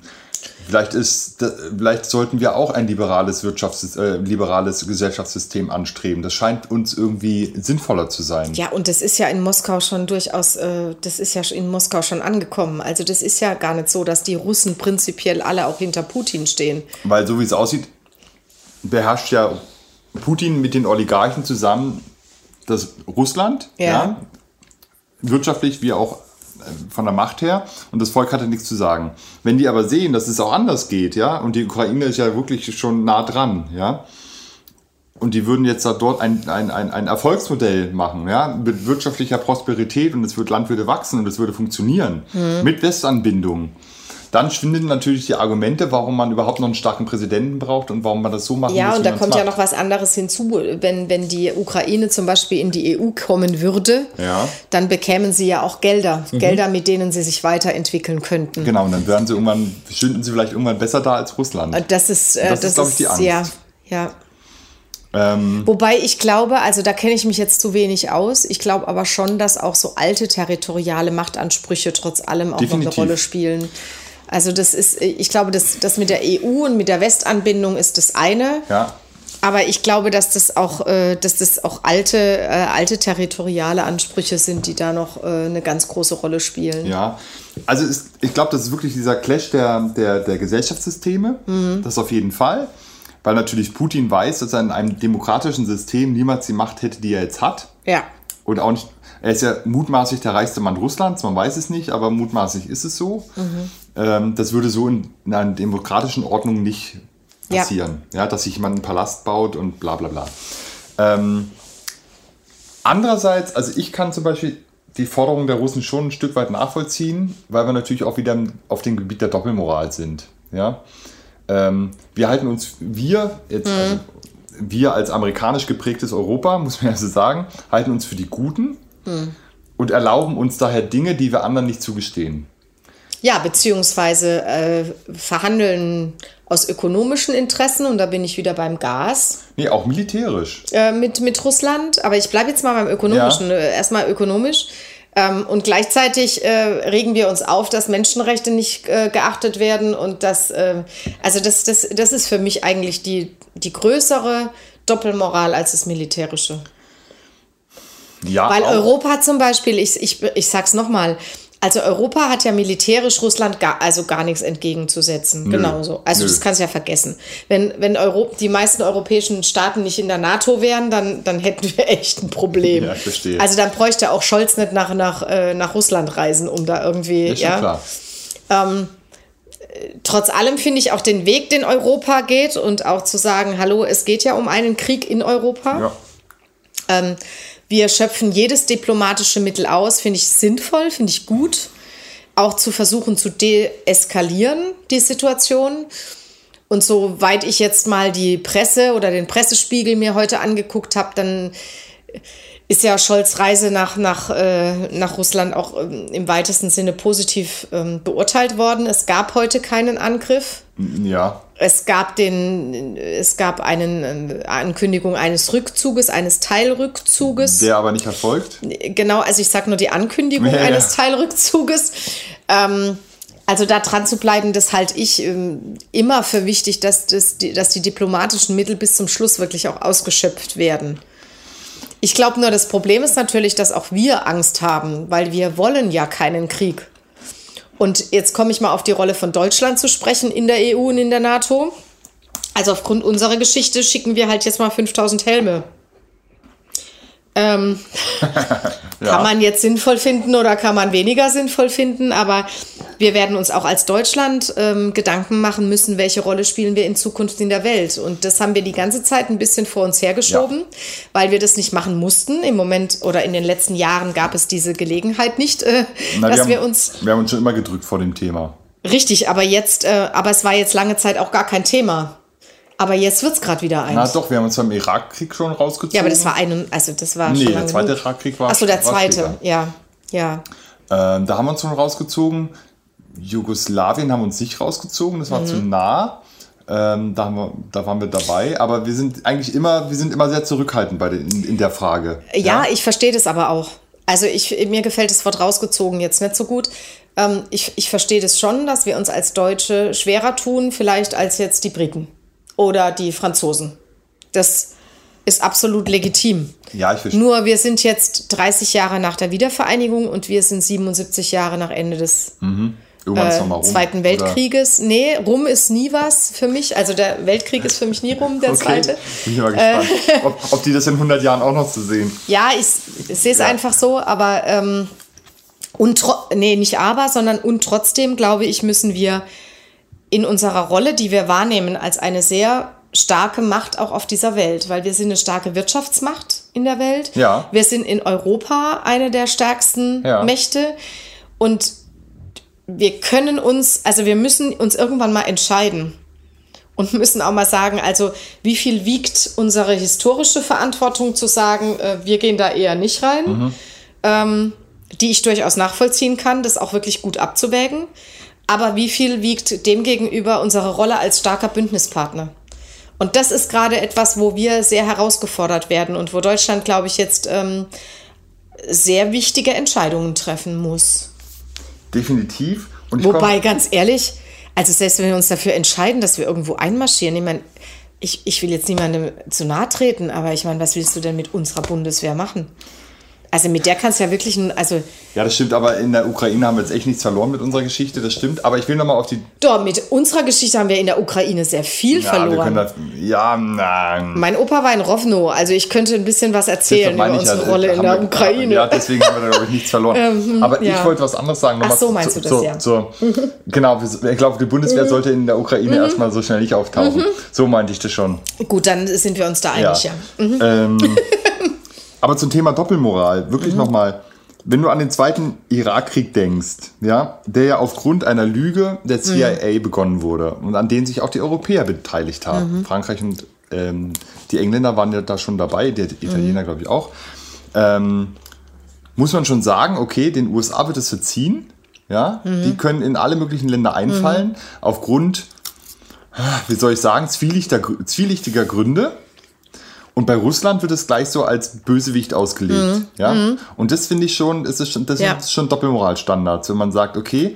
Vielleicht, ist, vielleicht sollten wir auch ein liberales, Wirtschafts-, äh, liberales Gesellschaftssystem anstreben. Das scheint uns irgendwie sinnvoller zu sein. Ja, und das ist ja in Moskau schon durchaus, äh, das ist ja in Moskau schon angekommen. Also das ist ja gar nicht so, dass die Russen prinzipiell alle auch hinter Putin stehen. Weil so wie es aussieht, beherrscht ja Putin mit den Oligarchen zusammen das Russland, ja. ja wirtschaftlich wie auch von der Macht her und das Volk hatte nichts zu sagen. Wenn die aber sehen, dass es auch anders geht, ja, und die Ukraine ist ja wirklich schon nah dran, ja, und die würden jetzt da dort ein, ein, ein, ein Erfolgsmodell machen, ja, mit wirtschaftlicher Prosperität und das wird, Land würde wachsen und es würde funktionieren, mhm. mit Westanbindung dann schwinden natürlich die Argumente, warum man überhaupt noch einen starken Präsidenten braucht und warum man das so machen ja, muss. Ja, und da kommt ja noch was anderes hinzu. Wenn, wenn die Ukraine zum Beispiel in die EU kommen würde, ja. dann bekämen sie ja auch Gelder. Mhm. Gelder, mit denen sie sich weiterentwickeln könnten. Genau, und dann werden sie irgendwann, stünden sie vielleicht irgendwann besser da als Russland. Äh, das ist, äh, das, das ist, glaube ich, die Angst. Ja, ja. Ähm, Wobei ich glaube, also da kenne ich mich jetzt zu wenig aus. Ich glaube aber schon, dass auch so alte territoriale Machtansprüche trotz allem auch definitiv. noch eine Rolle spielen. Also das ist, ich glaube, das, das mit der EU und mit der Westanbindung ist das eine. Ja. Aber ich glaube, dass das auch, äh, dass das auch alte, äh, alte territoriale Ansprüche sind, die da noch äh, eine ganz große Rolle spielen. Ja, also ist, ich glaube, das ist wirklich dieser Clash der, der, der Gesellschaftssysteme. Mhm. Das auf jeden Fall. Weil natürlich Putin weiß, dass er in einem demokratischen System niemals die Macht hätte, die er jetzt hat. Ja. Und auch nicht, er ist ja mutmaßlich der reichste Mann Russlands, man weiß es nicht, aber mutmaßlich ist es so. Mhm. Ähm, das würde so in, in, einer demokratischen Ordnung nicht passieren. Ja. ja. dass sich jemand einen Palast baut und bla bla bla. Ähm, andererseits, also ich kann zum Beispiel die Forderung der Russen schon ein Stück weit nachvollziehen, weil wir natürlich auch wieder auf dem Gebiet der Doppelmoral sind. Ja? Ähm, wir halten uns, wir, jetzt, mhm. also wir als amerikanisch geprägtes Europa, muss man ja so sagen, halten uns für die Guten mhm. und erlauben uns daher Dinge, die wir anderen nicht zugestehen. Ja, beziehungsweise äh, verhandeln aus ökonomischen Interessen und da bin ich wieder beim Gas. Nee, auch militärisch. Äh, mit, mit Russland, aber ich bleibe jetzt mal beim ökonomischen. Ja. Äh, erstmal ökonomisch. Ähm, und gleichzeitig äh, regen wir uns auf, dass Menschenrechte nicht äh, geachtet werden und das, äh, also das, das, das ist für mich eigentlich die, die größere Doppelmoral als das Militärische. Ja, Weil auch. Europa zum Beispiel, ich, ich, ich sag's nochmal, also Europa hat ja militärisch Russland gar, also gar nichts entgegenzusetzen. Nö. Genauso. Also Nö. das kannst du ja vergessen. Wenn, wenn Euro, die meisten europäischen Staaten nicht in der NATO wären, dann, dann hätten wir echt ein Problem. Ja, verstehe. Also dann bräuchte auch Scholz nicht nach, nach, äh, nach Russland reisen, um da irgendwie. Ist ja, klar. Ähm, trotz allem finde ich auch den Weg, den Europa geht und auch zu sagen, hallo, es geht ja um einen Krieg in Europa. Ja. Ähm, wir schöpfen jedes diplomatische Mittel aus, finde ich sinnvoll, finde ich gut. Auch zu versuchen zu deeskalieren, die Situation. Und soweit ich jetzt mal die Presse oder den Pressespiegel mir heute angeguckt habe, dann ist ja Scholz Reise nach, nach, äh, nach Russland auch ähm, im weitesten Sinne positiv ähm, beurteilt worden. Es gab heute keinen Angriff. Ja. Es gab, den, es gab eine äh, Ankündigung eines Rückzuges, eines Teilrückzuges. Der aber nicht erfolgt? Genau, also ich sage nur die Ankündigung ja, eines ja. Teilrückzuges. Ähm, also da dran zu bleiben, das halte ich ähm, immer für wichtig, dass, das, dass die diplomatischen Mittel bis zum Schluss wirklich auch ausgeschöpft werden. Ich glaube nur, das Problem ist natürlich, dass auch wir Angst haben, weil wir wollen ja keinen Krieg. Und jetzt komme ich mal auf die Rolle von Deutschland zu sprechen in der EU und in der NATO. Also aufgrund unserer Geschichte schicken wir halt jetzt mal 5000 Helme. Ähm, ja. Kann man jetzt sinnvoll finden oder kann man weniger sinnvoll finden, aber wir werden uns auch als Deutschland ähm, Gedanken machen müssen, welche Rolle spielen wir in Zukunft in der Welt. Und das haben wir die ganze Zeit ein bisschen vor uns hergeschoben, ja. weil wir das nicht machen mussten. Im Moment oder in den letzten Jahren gab es diese Gelegenheit nicht, äh, Na, dass wir, haben, wir uns. Wir haben uns schon immer gedrückt vor dem Thema. Richtig, aber jetzt, äh, aber es war jetzt lange Zeit auch gar kein Thema. Aber jetzt wird es gerade wieder eins. Na doch, wir haben uns beim Irakkrieg schon rausgezogen. Ja, aber das war ein, also das war nee, der zweite Irakkrieg war. Achso, der zweite, ja, ja. Ähm, da haben wir uns schon rausgezogen. Jugoslawien haben uns nicht rausgezogen, das war mhm. zu nah. Ähm, da, wir, da waren wir dabei, aber wir sind eigentlich immer, wir sind immer sehr zurückhaltend bei den, in, in der Frage. Ja, ja? ich verstehe das aber auch. Also ich, mir gefällt das Wort rausgezogen jetzt nicht so gut, Ähm, ich, ich verstehe das schon, dass wir uns als Deutsche schwerer tun, vielleicht als jetzt die Briten oder die Franzosen. Das ist absolut legitim. Ja, ich verstehe. Nur wir sind jetzt 30 Jahre nach der Wiedervereinigung und wir sind 77 Jahre nach Ende des ist äh, Zweiten oder? Weltkrieges. Nee, rum ist nie was für mich. Also der Weltkrieg ist für mich nie rum, der Okay, zweite. bin ich mal gespannt, ob, ob die das in 100 Jahren auch noch zu sehen. Ja, ich, ich sehe es Ja. einfach so, aber ähm, und nee, nicht aber, sondern und trotzdem glaube ich, müssen wir in unserer Rolle, die wir wahrnehmen, als eine sehr starke Macht auch auf dieser Welt, weil wir sind eine starke Wirtschaftsmacht in der Welt. Ja. Wir sind in Europa eine der stärksten Ja. Mächte und wir können uns, also wir müssen uns irgendwann mal entscheiden und müssen auch mal sagen, also wie viel wiegt unsere historische Verantwortung zu sagen, äh, wir gehen da eher nicht rein, ähm, die ich durchaus nachvollziehen kann, das auch wirklich gut abzuwägen. Aber wie viel wiegt demgegenüber unsere Rolle als starker Bündnispartner? Und das ist gerade etwas, wo wir sehr herausgefordert werden und wo Deutschland, glaube ich, jetzt ähm, sehr wichtige Entscheidungen treffen muss. Definitiv. Wobei, ganz ehrlich, also selbst wenn wir uns dafür entscheiden, dass wir irgendwo einmarschieren, ich meine, ich, ich will jetzt niemandem zu nahe treten, aber ich meine, was willst du denn mit unserer Bundeswehr machen? Also mit der kannst du ja wirklich, ein- also Ja, das stimmt, aber in der Ukraine haben wir jetzt echt nichts verloren mit unserer Geschichte, das stimmt. Aber ich will nochmal auf die. doch, mit unserer Geschichte haben wir in der Ukraine sehr viel Ja, können verloren. das, ja, nein. Mein Opa war in Rovno, also ich könnte ein bisschen was erzählen über unsere ja, Rolle in der wir- Ukraine. Ja, deswegen haben wir da, glaube ich, nichts verloren. Aber ja. ich wollte was anderes sagen. Ach so, meinst zu, du das, zu, ja. Mhm. Zu, genau, ich glaube, die Bundeswehr sollte in der Ukraine erstmal so schnell nicht auftauchen. So meinte ich das schon. Gut, dann sind wir uns da einig, ja. Ähm, aber zum Thema Doppelmoral, wirklich nochmal, wenn du an den zweiten Irakkrieg denkst, ja, der ja aufgrund einer Lüge der CIA begonnen wurde und an denen sich auch die Europäer beteiligt haben. Frankreich und ähm, die Engländer waren ja da schon dabei, der Italiener glaube ich auch. Ähm, muss man schon sagen, okay, den USA wird es verziehen. Ja, die können in alle möglichen Länder einfallen aufgrund, wie soll ich sagen, zwielichtiger, zwielichtiger Gründe. Und bei Russland wird es gleich so als Bösewicht ausgelegt. Ja? Und das finde ich schon, ist es schon, das Ja. ist schon Doppelmoralstandards, wenn man sagt, okay,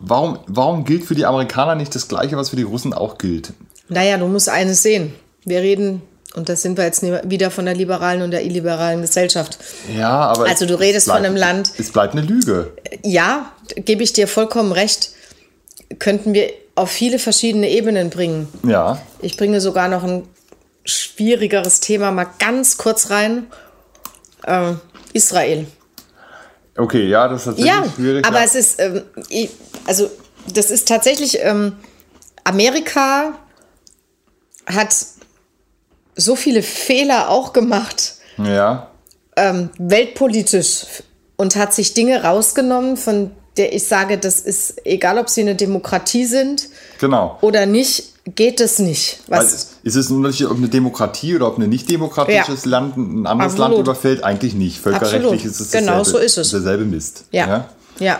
warum, warum gilt für die Amerikaner nicht das Gleiche, was für die Russen auch gilt? Naja, du musst eines sehen. Wir reden, und das sind wir jetzt wieder von der liberalen und der illiberalen Gesellschaft. Ja, aber. Also du es redest von bleibt- einem Land- Es bleibt eine Lüge. Ja, gebe ich dir vollkommen recht. Könnten wir auf viele verschiedene Ebenen bringen. Ja. Ich bringe sogar noch ein schwierigeres Thema mal ganz kurz rein. Ähm, Israel. Okay, ja, das ist tatsächlich Ja, schwierig. aber ja. es ist, ähm, ich, also das ist tatsächlich, ähm, Amerika hat so viele Fehler auch gemacht, Ja. ähm, weltpolitisch und hat sich Dinge rausgenommen, von der ich sage, das ist, egal ob sie eine Demokratie sind Genau. oder nicht, geht es nicht. Was, ist es ein Unterschied, ob eine Demokratie oder ob ein nicht demokratisches Ja. Land ein anderes Absolut. Land überfällt? Eigentlich nicht. Völkerrechtlich Absolut. ist es Genau dasselbe, so ist es. derselbe Mist. ja, ja,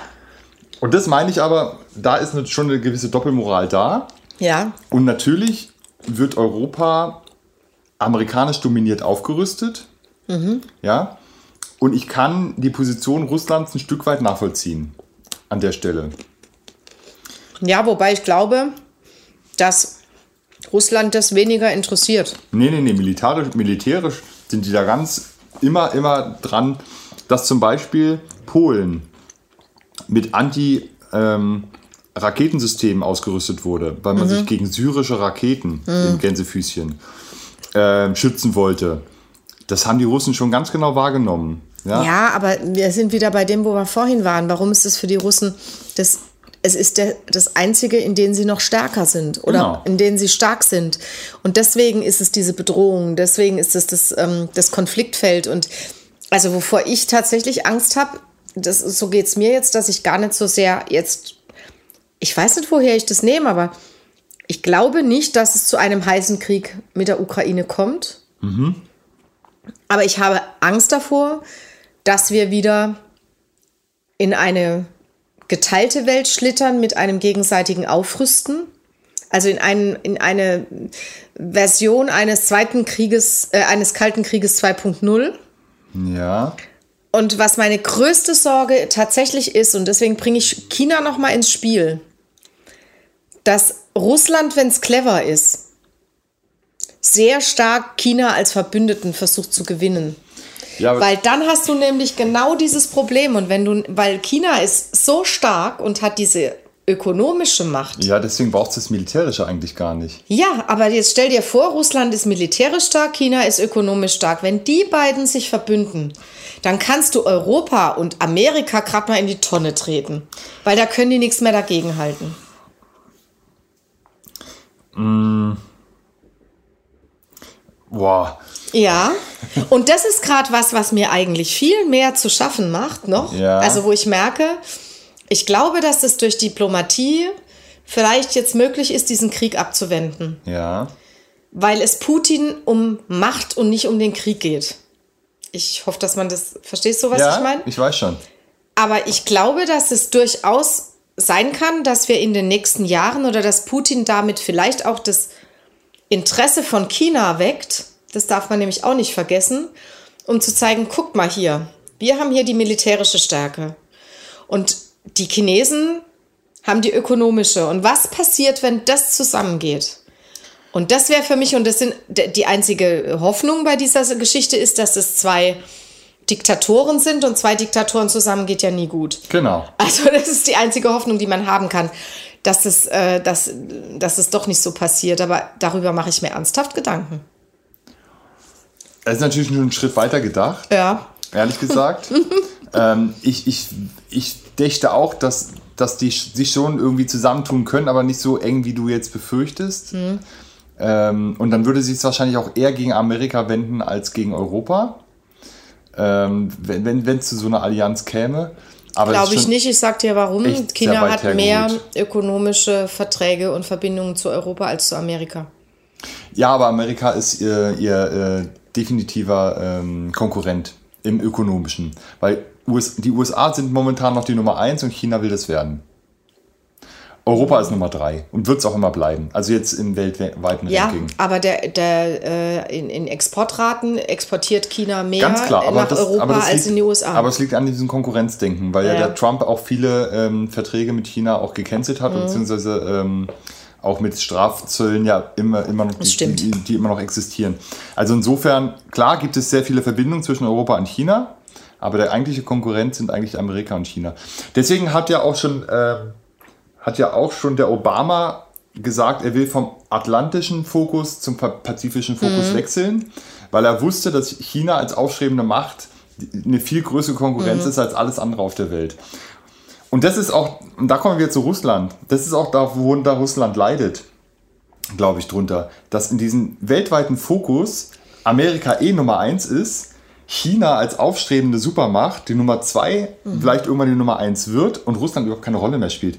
Und das meine ich aber, da ist schon eine gewisse Doppelmoral da. ja, Und natürlich wird Europa amerikanisch dominiert aufgerüstet. Mhm. Ja. Und ich kann die Position Russlands ein Stück weit nachvollziehen an der Stelle. ja, wobei ich glaube, dass Russland das weniger interessiert. Nee, nee, nee, militärisch, militärisch sind die da ganz immer, immer dran, dass zum Beispiel Polen mit Anti-Raketensystemen ausgerüstet wurde, weil man sich gegen syrische Raketen im Gänsefüßchen ähm, schützen wollte. Das haben die Russen schon ganz genau wahrgenommen. Ja, Ja, aber wir sind wieder bei dem, wo wir vorhin waren. Warum ist es für die Russen das es ist der, das Einzige, in dem sie noch stärker sind oder Genau. in denen sie stark sind. Und deswegen ist es diese Bedrohung, deswegen ist es das, ähm, das Konfliktfeld. Und also wovor ich tatsächlich Angst habe, das so geht es mir jetzt, dass ich gar nicht so sehr jetzt, ich weiß nicht, woher ich das nehme, aber ich glaube nicht, dass es zu einem heißen Krieg mit der Ukraine kommt. Aber ich habe Angst davor, dass wir wieder in eine geteilte Welt schlittern mit einem gegenseitigen Aufrüsten. Also in, einen, in eine Version eines zweiten Krieges, äh, eines Kalten Krieges 2.0. ja. und was meine größte Sorge tatsächlich ist, und deswegen bringe ich China noch mal ins Spiel, dass Russland, wenn es clever ist, sehr stark China als Verbündeten versucht zu gewinnen. Ja, weil dann hast du nämlich genau dieses Problem und wenn du, weil China ist so stark und hat diese ökonomische Macht. Ja, deswegen braucht es das Militärische eigentlich gar nicht. Ja, aber jetzt stell dir vor, Russland ist militärisch stark, China ist ökonomisch stark. Wenn die beiden sich verbünden, dann kannst du Europa und Amerika gerade mal in die Tonne treten, weil da können die nichts mehr dagegen halten. Mm. Boah. Ja, und das ist gerade was, was mir eigentlich viel mehr zu schaffen macht noch. Ja. Also wo ich merke, ich glaube, dass es durch Diplomatie vielleicht jetzt möglich ist, diesen Krieg abzuwenden. Ja. Weil es Putin um Macht und nicht um den Krieg geht. Ich hoffe, dass man das. Verstehst du, was ja, ich meine? Ich weiß schon. Aber ich glaube, dass es durchaus sein kann, dass wir in den nächsten Jahren oder dass Putin damit vielleicht auch das Interesse von China weckt. Das darf man nämlich auch nicht vergessen, um zu zeigen, guckt mal hier, wir haben hier die militärische Stärke. Und die Chinesen haben die ökonomische. Und was passiert, wenn das zusammengeht? Und das wäre für mich, und das sind die einzige Hoffnung bei dieser Geschichte ist, dass es zwei Diktatoren sind und zwei Diktatoren zusammen geht ja nie gut. Genau. Also das ist die einzige Hoffnung, die man haben kann, dass es, äh, dass, dass es doch nicht so passiert. Aber darüber mache ich mir ernsthaft Gedanken. Es ist natürlich nur ein Schritt weiter gedacht. Ja. Ehrlich gesagt. ähm, ich, ich, ich dächte auch, dass, dass die sich schon irgendwie zusammentun können, aber nicht so eng, wie du jetzt befürchtest. Mhm. Ähm, und dann würde sie es wahrscheinlich auch eher gegen Amerika wenden als gegen Europa, ähm, wenn es zu so einer Allianz käme. Glaube ich nicht. Ich sag dir warum. China hat mehr ökonomische Verträge und Verbindungen zu Europa als zu Amerika. Ja, aber Amerika ist ihr, ihr äh, definitiver ähm, Konkurrent im ökonomischen, weil US, die USA sind momentan noch die Nummer 1 und China will das werden. Europa ist Nummer 3 und wird es auch immer bleiben. Also jetzt im weltweiten ja, Ranking. Ja, aber der, der, äh, in, in, Exportraten exportiert China mehr Ganz klar, nach das, Europa als liegt, in die USA. Aber es liegt an diesem Konkurrenzdenken, weil ja, ja der Trump auch viele ähm, Verträge mit China auch gecancelt hat, mhm. beziehungsweise ähm, auch mit Strafzöllen ja immer, immer noch, die, die, die, immer noch existieren. Also insofern, klar gibt es sehr viele Verbindungen zwischen Europa und China, aber der eigentliche Konkurrent sind eigentlich Amerika und China. Deswegen hat ja auch schon ähm, hat ja auch schon der Obama gesagt, er will vom atlantischen Fokus zum pazifischen Fokus mhm. wechseln, weil er wusste, dass China als aufstrebende Macht eine viel größere Konkurrenz mhm. ist als alles andere auf der Welt. Und das ist auch, und da kommen wir zu Russland, das ist auch da, worunter Russland leidet, glaube ich, drunter, dass in diesem weltweiten Fokus Amerika eh Nummer eins ist, China als aufstrebende Supermacht die Nummer zwei, mhm. vielleicht irgendwann die Nummer eins wird und Russland überhaupt keine Rolle mehr spielt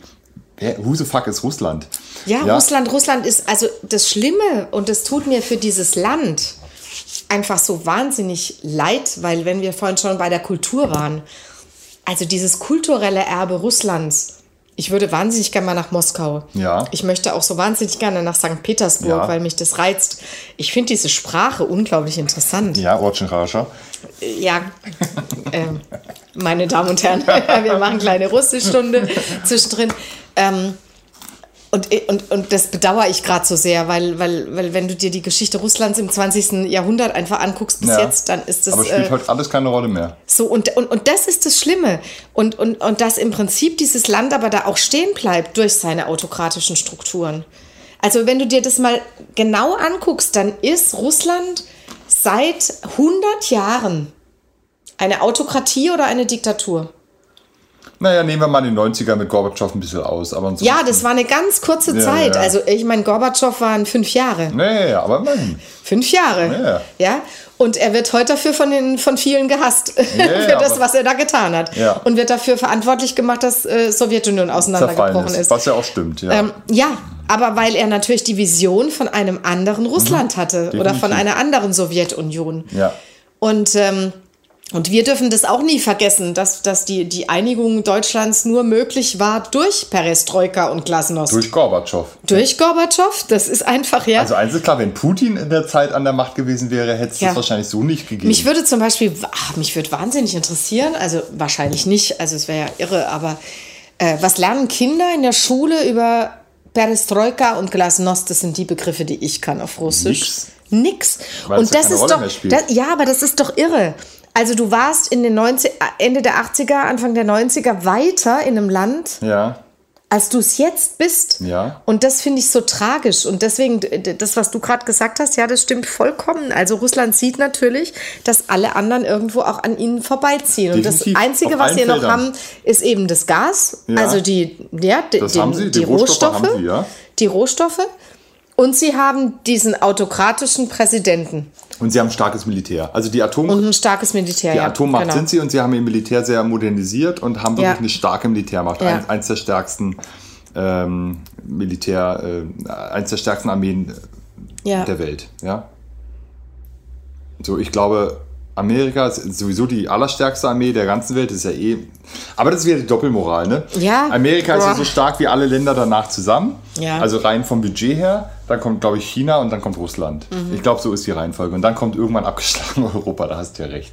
who the fuck ist Russland? Ja, ja, Russland, Russland ist also das Schlimme und es tut mir für dieses Land einfach so wahnsinnig leid, weil wenn wir vorhin schon bei der Kultur waren, also dieses kulturelle Erbe Russlands. Ich würde wahnsinnig gerne mal nach Moskau. Ja. Ich möchte auch so wahnsinnig gerne nach St. Petersburg, ja. weil mich das reizt. Ich finde diese Sprache unglaublich interessant. Ja, Rotschen Ja, ähm, meine Damen und Herren, wir machen eine kleine Russischstunde zwischendrin. Ähm, und, und, und das bedauere ich gerade so sehr, weil, weil, weil wenn du dir die Geschichte Russlands im 20. Jahrhundert einfach anguckst bis ja. jetzt, dann ist das. Aber spielt äh, heute alles keine Rolle mehr. So, und, und, und das ist das Schlimme. Und, und, und dass im Prinzip dieses Land aber da auch stehen bleibt durch seine autokratischen Strukturen. Also wenn du dir das mal genau anguckst, dann ist Russland seit 100 Jahren eine Autokratie oder eine Diktatur. Naja, nehmen wir mal die 90er mit Gorbatschow ein bisschen aus. Aber ja, das war eine ganz kurze ja, Zeit. Ja. Also ich meine, Gorbatschow waren fünf Jahre. Naja, aber immerhin. Fünf Jahre. Ja. ja. Und er wird heute dafür von, den, von vielen gehasst, für das, was er da getan hat. Und wird dafür verantwortlich gemacht, dass äh, Sowjetunion auseinandergebrochen ist, ist. Was ja auch stimmt, ja. Ähm, ja, aber weil er natürlich die Vision von einem anderen Russland mhm. hatte Definitiv. oder von einer anderen Sowjetunion. Ja. Und ähm, Und wir dürfen das auch nie vergessen, dass, dass die, die Einigung Deutschlands nur möglich war durch Perestroika und Glasnost. Durch Gorbatschow. Durch Gorbatschow, das ist einfach, ja. Also eins ist klar, wenn Putin in der Zeit an der Macht gewesen wäre, hätte es Ja. das wahrscheinlich so nicht gegeben. Mich würde zum Beispiel, ach, mich würde wahnsinnig interessieren, also wahrscheinlich nicht, also es wäre ja irre, aber äh, was lernen Kinder in der Schule über Perestroika und Glasnost? Das sind die Begriffe, die ich kann auf Russisch. Nix. Nix. Weil und das ist doch, das, ja, aber das ist doch irre. Also du warst in den 90, Ende der 80er, Anfang der 90er weiter in einem Land, ja. als du es jetzt bist. Ja. Und das finde ich so tragisch. Und deswegen, das, was du gerade gesagt hast, ja, das stimmt vollkommen. Also Russland sieht natürlich, dass alle anderen irgendwo auch an ihnen vorbeiziehen. Und das Definitiv. Einzige, was sie noch haben, ist eben das Gas. Ja. Also die, ja, Das den, haben sie, die, die Rohstoffe Rohstoffe. sie, ja. Die Rohstoffe. Und sie haben diesen autokratischen Präsidenten Und sie haben starkes Militär. Also die Atom und ein starkes Militär. Die ja, Atommacht genau. sind sie und sie haben ihr Militär sehr modernisiert und haben wirklich Ja. eine starke Militärmacht. Ja. Ein, eins der stärksten ähm, Militär, äh, eins der stärksten Armeen Ja. der Welt. Ja. So, ich glaube, Amerika ist sowieso die allerstärkste Armee der ganzen Welt. Das ist ja eh. Aber das ist wieder die Doppelmoral, ne? Ja. Amerika ist ja Boah. so stark wie alle Länder danach zusammen. Ja. Also rein vom Budget her. Dann kommt, glaube ich, China und dann kommt Russland. Mhm. Ich glaube, so ist die Reihenfolge. Und dann kommt irgendwann abgeschlagen Europa. Da hast du ja recht.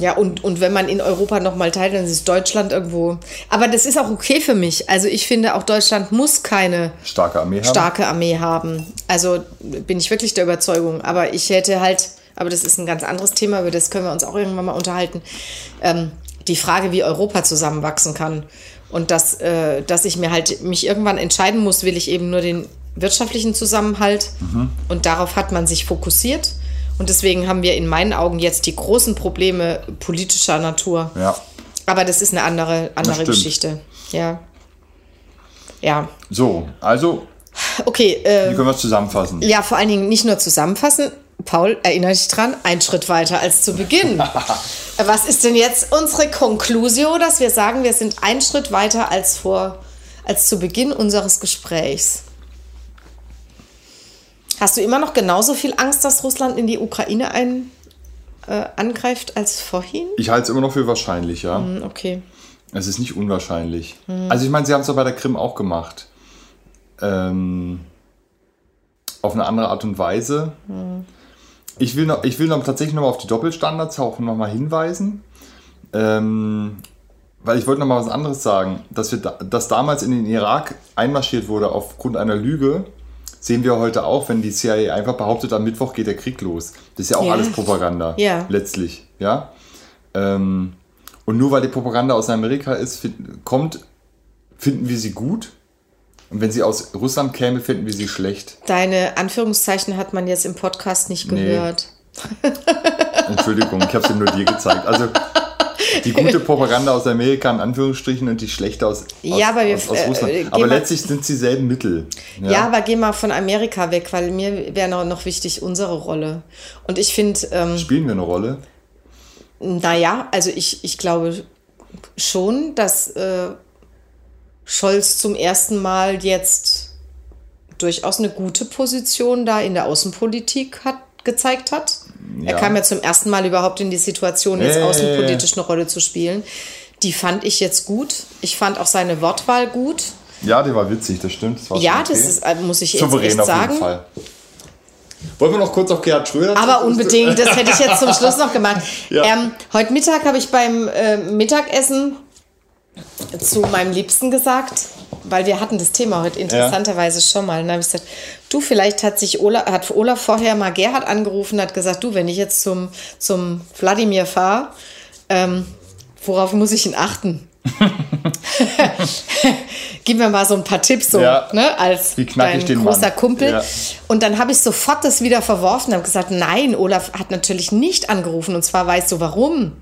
Ja, und, und wenn man in Europa nochmal teilt, dann ist Deutschland irgendwo. Aber das ist auch okay für mich. Also ich finde, auch Deutschland muss keine Starke Armee haben. starke Armee haben. Also bin ich wirklich der Überzeugung. Aber ich hätte halt, aber das ist ein ganz anderes Thema, über das können wir uns auch irgendwann mal unterhalten. Ähm, die Frage, wie Europa zusammenwachsen kann. Und dass, äh, dass ich mir halt mich irgendwann entscheiden muss, will ich eben nur den wirtschaftlichen Zusammenhalt. Und darauf hat man sich fokussiert. Und deswegen haben wir in meinen Augen jetzt die großen Probleme politischer Natur. Ja. Aber das ist eine andere, andere. Geschichte. Ja. Ja. So, also, Okay, äh, wie können wir es zusammenfassen? ja, vor allen Dingen nicht nur zusammenfassen. Paul, erinnere dich dran, ein Schritt weiter als zu Beginn. Was ist denn jetzt unsere Conclusio, dass wir sagen, wir sind ein Schritt weiter als vor, als zu Beginn unseres Gesprächs? Hast du immer noch genauso viel Angst, dass Russland in die Ukraine ein, äh, angreift als vorhin? Ich halte es immer noch für wahrscheinlich, ja. Hm, Okay. Es ist nicht unwahrscheinlich. Also ich meine, sie haben es doch bei der Krim auch gemacht. Ähm, auf eine andere Art und Weise. Ich will, noch, ich will noch tatsächlich noch mal auf die Doppelstandards auch noch mal hinweisen. Ähm, weil ich wollte noch mal was anderes sagen. Dass, wir da, dass damals in den Irak einmarschiert wurde aufgrund einer Lüge, sehen wir heute auch, wenn die CIA einfach behauptet, am Mittwoch geht der Krieg los. Das ist ja auch Ja. alles Propaganda. Ja. Letztlich. Ja. Ähm, und nur weil die Propaganda aus Amerika ist, find, kommt, finden wir sie gut. Und wenn sie aus Russland käme, finden wir sie schlecht. Deine Anführungszeichen hat man jetzt im Podcast nicht Nee. gehört. Entschuldigung, ich habe sie nur dir gezeigt. Also die gute Propaganda aus Amerika in Anführungsstrichen und die schlechte aus, aus, Ja, aber wir- aus, aus äh, Russland. äh, aber letztlich sind es dieselben Mittel. Ja. aber geh mal von Amerika weg, weil mir wäre noch, noch wichtig unsere Rolle. Und ich finde, ähm, Spielen wir eine Rolle? naja, also ich, ich glaube schon, dass äh, Scholz zum ersten Mal jetzt durchaus eine gute Position da in der Außenpolitik hat, gezeigt hat. Er Ja. kam ja zum ersten Mal überhaupt in die Situation, jetzt ja, außenpolitisch eine Rolle zu spielen. Die fand ich jetzt gut. Ich fand auch seine Wortwahl gut. Ja, die war witzig, das stimmt. Das Ja, okay. das ist, äh, muss ich jetzt souverän echt auf sagen. jeden Fall. Wollen wir noch kurz auf Gerhard Schröder Aber unbedingt, das hätte ich jetzt zum Schluss noch gemacht. Ja. Ähm, heute Mittag habe ich beim äh, Mittagessen zu meinem Liebsten gesagt, weil wir hatten das Thema heute interessanterweise schon mal. Und dann habe ich gesagt, du, vielleicht hat sich Olaf, hat Olaf vorher mal Gerhard angerufen, hat gesagt, du, wenn ich jetzt zum, zum Wladimir fahre, ähm, worauf muss ich ihn achten? Gib mir mal so ein paar Tipps, so, Ja. ne, als dein großer Mann? Kumpel. Ja. Und dann habe ich sofort das wieder verworfen und habe gesagt, nein, Olaf hat natürlich nicht angerufen. Und zwar weißt du warum?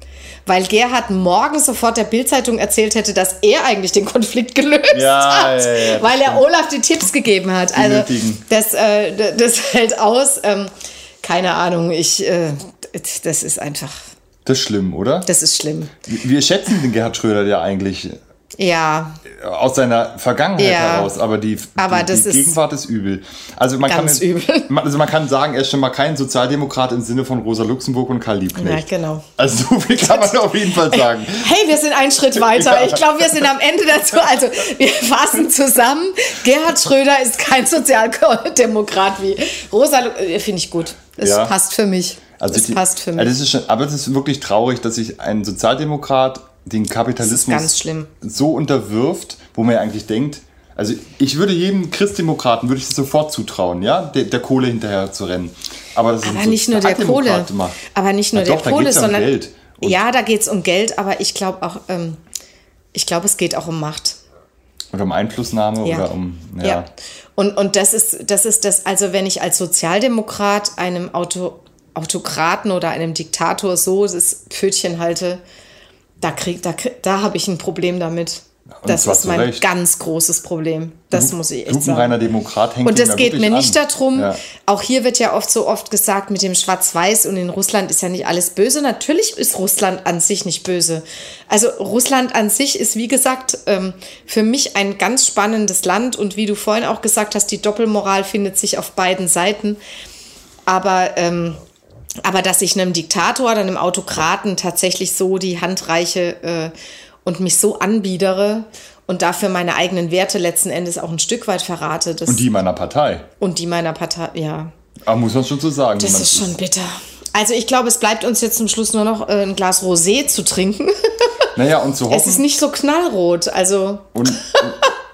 Weil Gerhard morgen sofort der Bildzeitung erzählt hätte, dass er eigentlich den Konflikt gelöst Ja, hat. weil er Olaf die Tipps gegeben hat. also nötigen. das, äh, das fällt aus. Ähm, keine Ahnung, ich, äh, das ist einfach, Das ist schlimm, oder? das ist schlimm. Wir schätzen den Gerhard Schröder ja eigentlich Ja. Aus seiner Vergangenheit ja. heraus, aber die, aber die, die Gegenwart ist übel. Also man, ganz kann, übel. also man kann sagen, er ist schon mal kein Sozialdemokrat im Sinne von Rosa Luxemburg und Karl Liebknecht. Ja, genau. Also so viel kann man auf jeden Fall sagen. Hey, wir sind einen Schritt weiter. Ja. Ich glaube, wir sind am Ende dazu. Also wir fassen zusammen. Gerhard Schröder ist kein Sozialdemokrat wie Rosa Luxemburg. Äh, finde ich gut. Es ja. passt für mich. Also das die, passt für mich. Also das ist schon, aber es ist wirklich traurig, dass sich ein Sozialdemokrat den Kapitalismus so unterwirft, wo man ja eigentlich denkt, also ich würde jedem Christdemokraten würde ich das sofort zutrauen, ja, der, der Kohle hinterher zu rennen. Aber, das aber nicht nur der Kohle, macht. aber nicht nur ja, der Kohle, sondern um Geld. ja, da geht es um Geld, aber ich glaube auch, ähm, ich glaube, es geht auch um Macht. Oder um Einflussnahme ja. oder um ja. ja. Und, und das ist das ist das, also wenn ich als Sozialdemokrat einem Auto, Autokraten oder einem Diktator so das Pfötchen halte, da, krieg, da, da habe ich ein Problem damit. Und das ist mein Recht. ganz großes Problem. Das du, muss ich echt sagen. reiner Demokrat hängt Und das geht mir nicht an. darum, ja. auch hier wird ja oft so oft gesagt mit dem Schwarz-Weiß und in Russland ist ja nicht alles böse. Natürlich ist Russland an sich nicht böse. Also Russland an sich ist, wie gesagt, ähm, für mich ein ganz spannendes Land und wie du vorhin auch gesagt hast, die Doppelmoral findet sich auf beiden Seiten. Aber ähm, aber dass ich einem Diktator oder einem Autokraten tatsächlich so die Hand reiche äh, und mich so anbiedere und dafür meine eigenen Werte letzten Endes auch ein Stück weit verrate. und die meiner Partei. Und die meiner Partei, ja. Aber muss man schon so sagen. Das ist schon bitter. Also ich glaube, es bleibt uns jetzt zum Schluss nur noch äh, ein Glas Rosé zu trinken. Naja, und zu hoffen. Es ist nicht so knallrot, also. Und,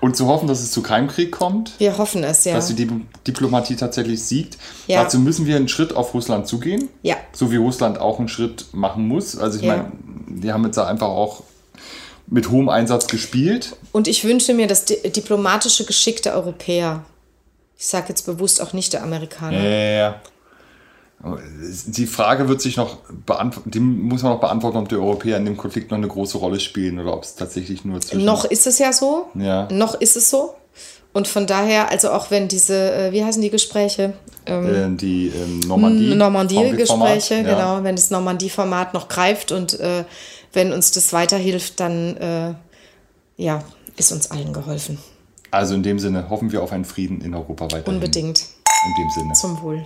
und zu hoffen, dass es zu keinem Krieg kommt. Wir hoffen es, ja. Dass die Diplomatie tatsächlich siegt. Ja. Dazu müssen wir einen Schritt auf Russland zugehen. Ja. So wie Russland auch einen Schritt machen muss. Also ich ja. meine, die haben jetzt da einfach auch mit hohem Einsatz gespielt. Und ich wünsche mir das diplomatische Geschick der Europäer. Ich sage jetzt bewusst auch nicht der Amerikaner. Ja, ja, ja. Die Frage wird sich noch beantworten, die muss man noch beantworten, ob die Europäer in dem Konflikt noch eine große Rolle spielen oder ob es tatsächlich nur zwischen. Noch ist es ja so. Ja. Noch ist es so. Und von daher, also auch wenn diese, äh, wie heißen die Gespräche? Ähm, äh, die ähm, Normandie. Normandie-Gespräche, ja. genau. Wenn das Normandie-Format noch greift und äh, wenn uns das weiterhilft, dann äh, ja, ist uns allen geholfen. Also in dem Sinne hoffen wir auf einen Frieden in Europa weiter. Unbedingt. In dem Sinne. Zum Wohl.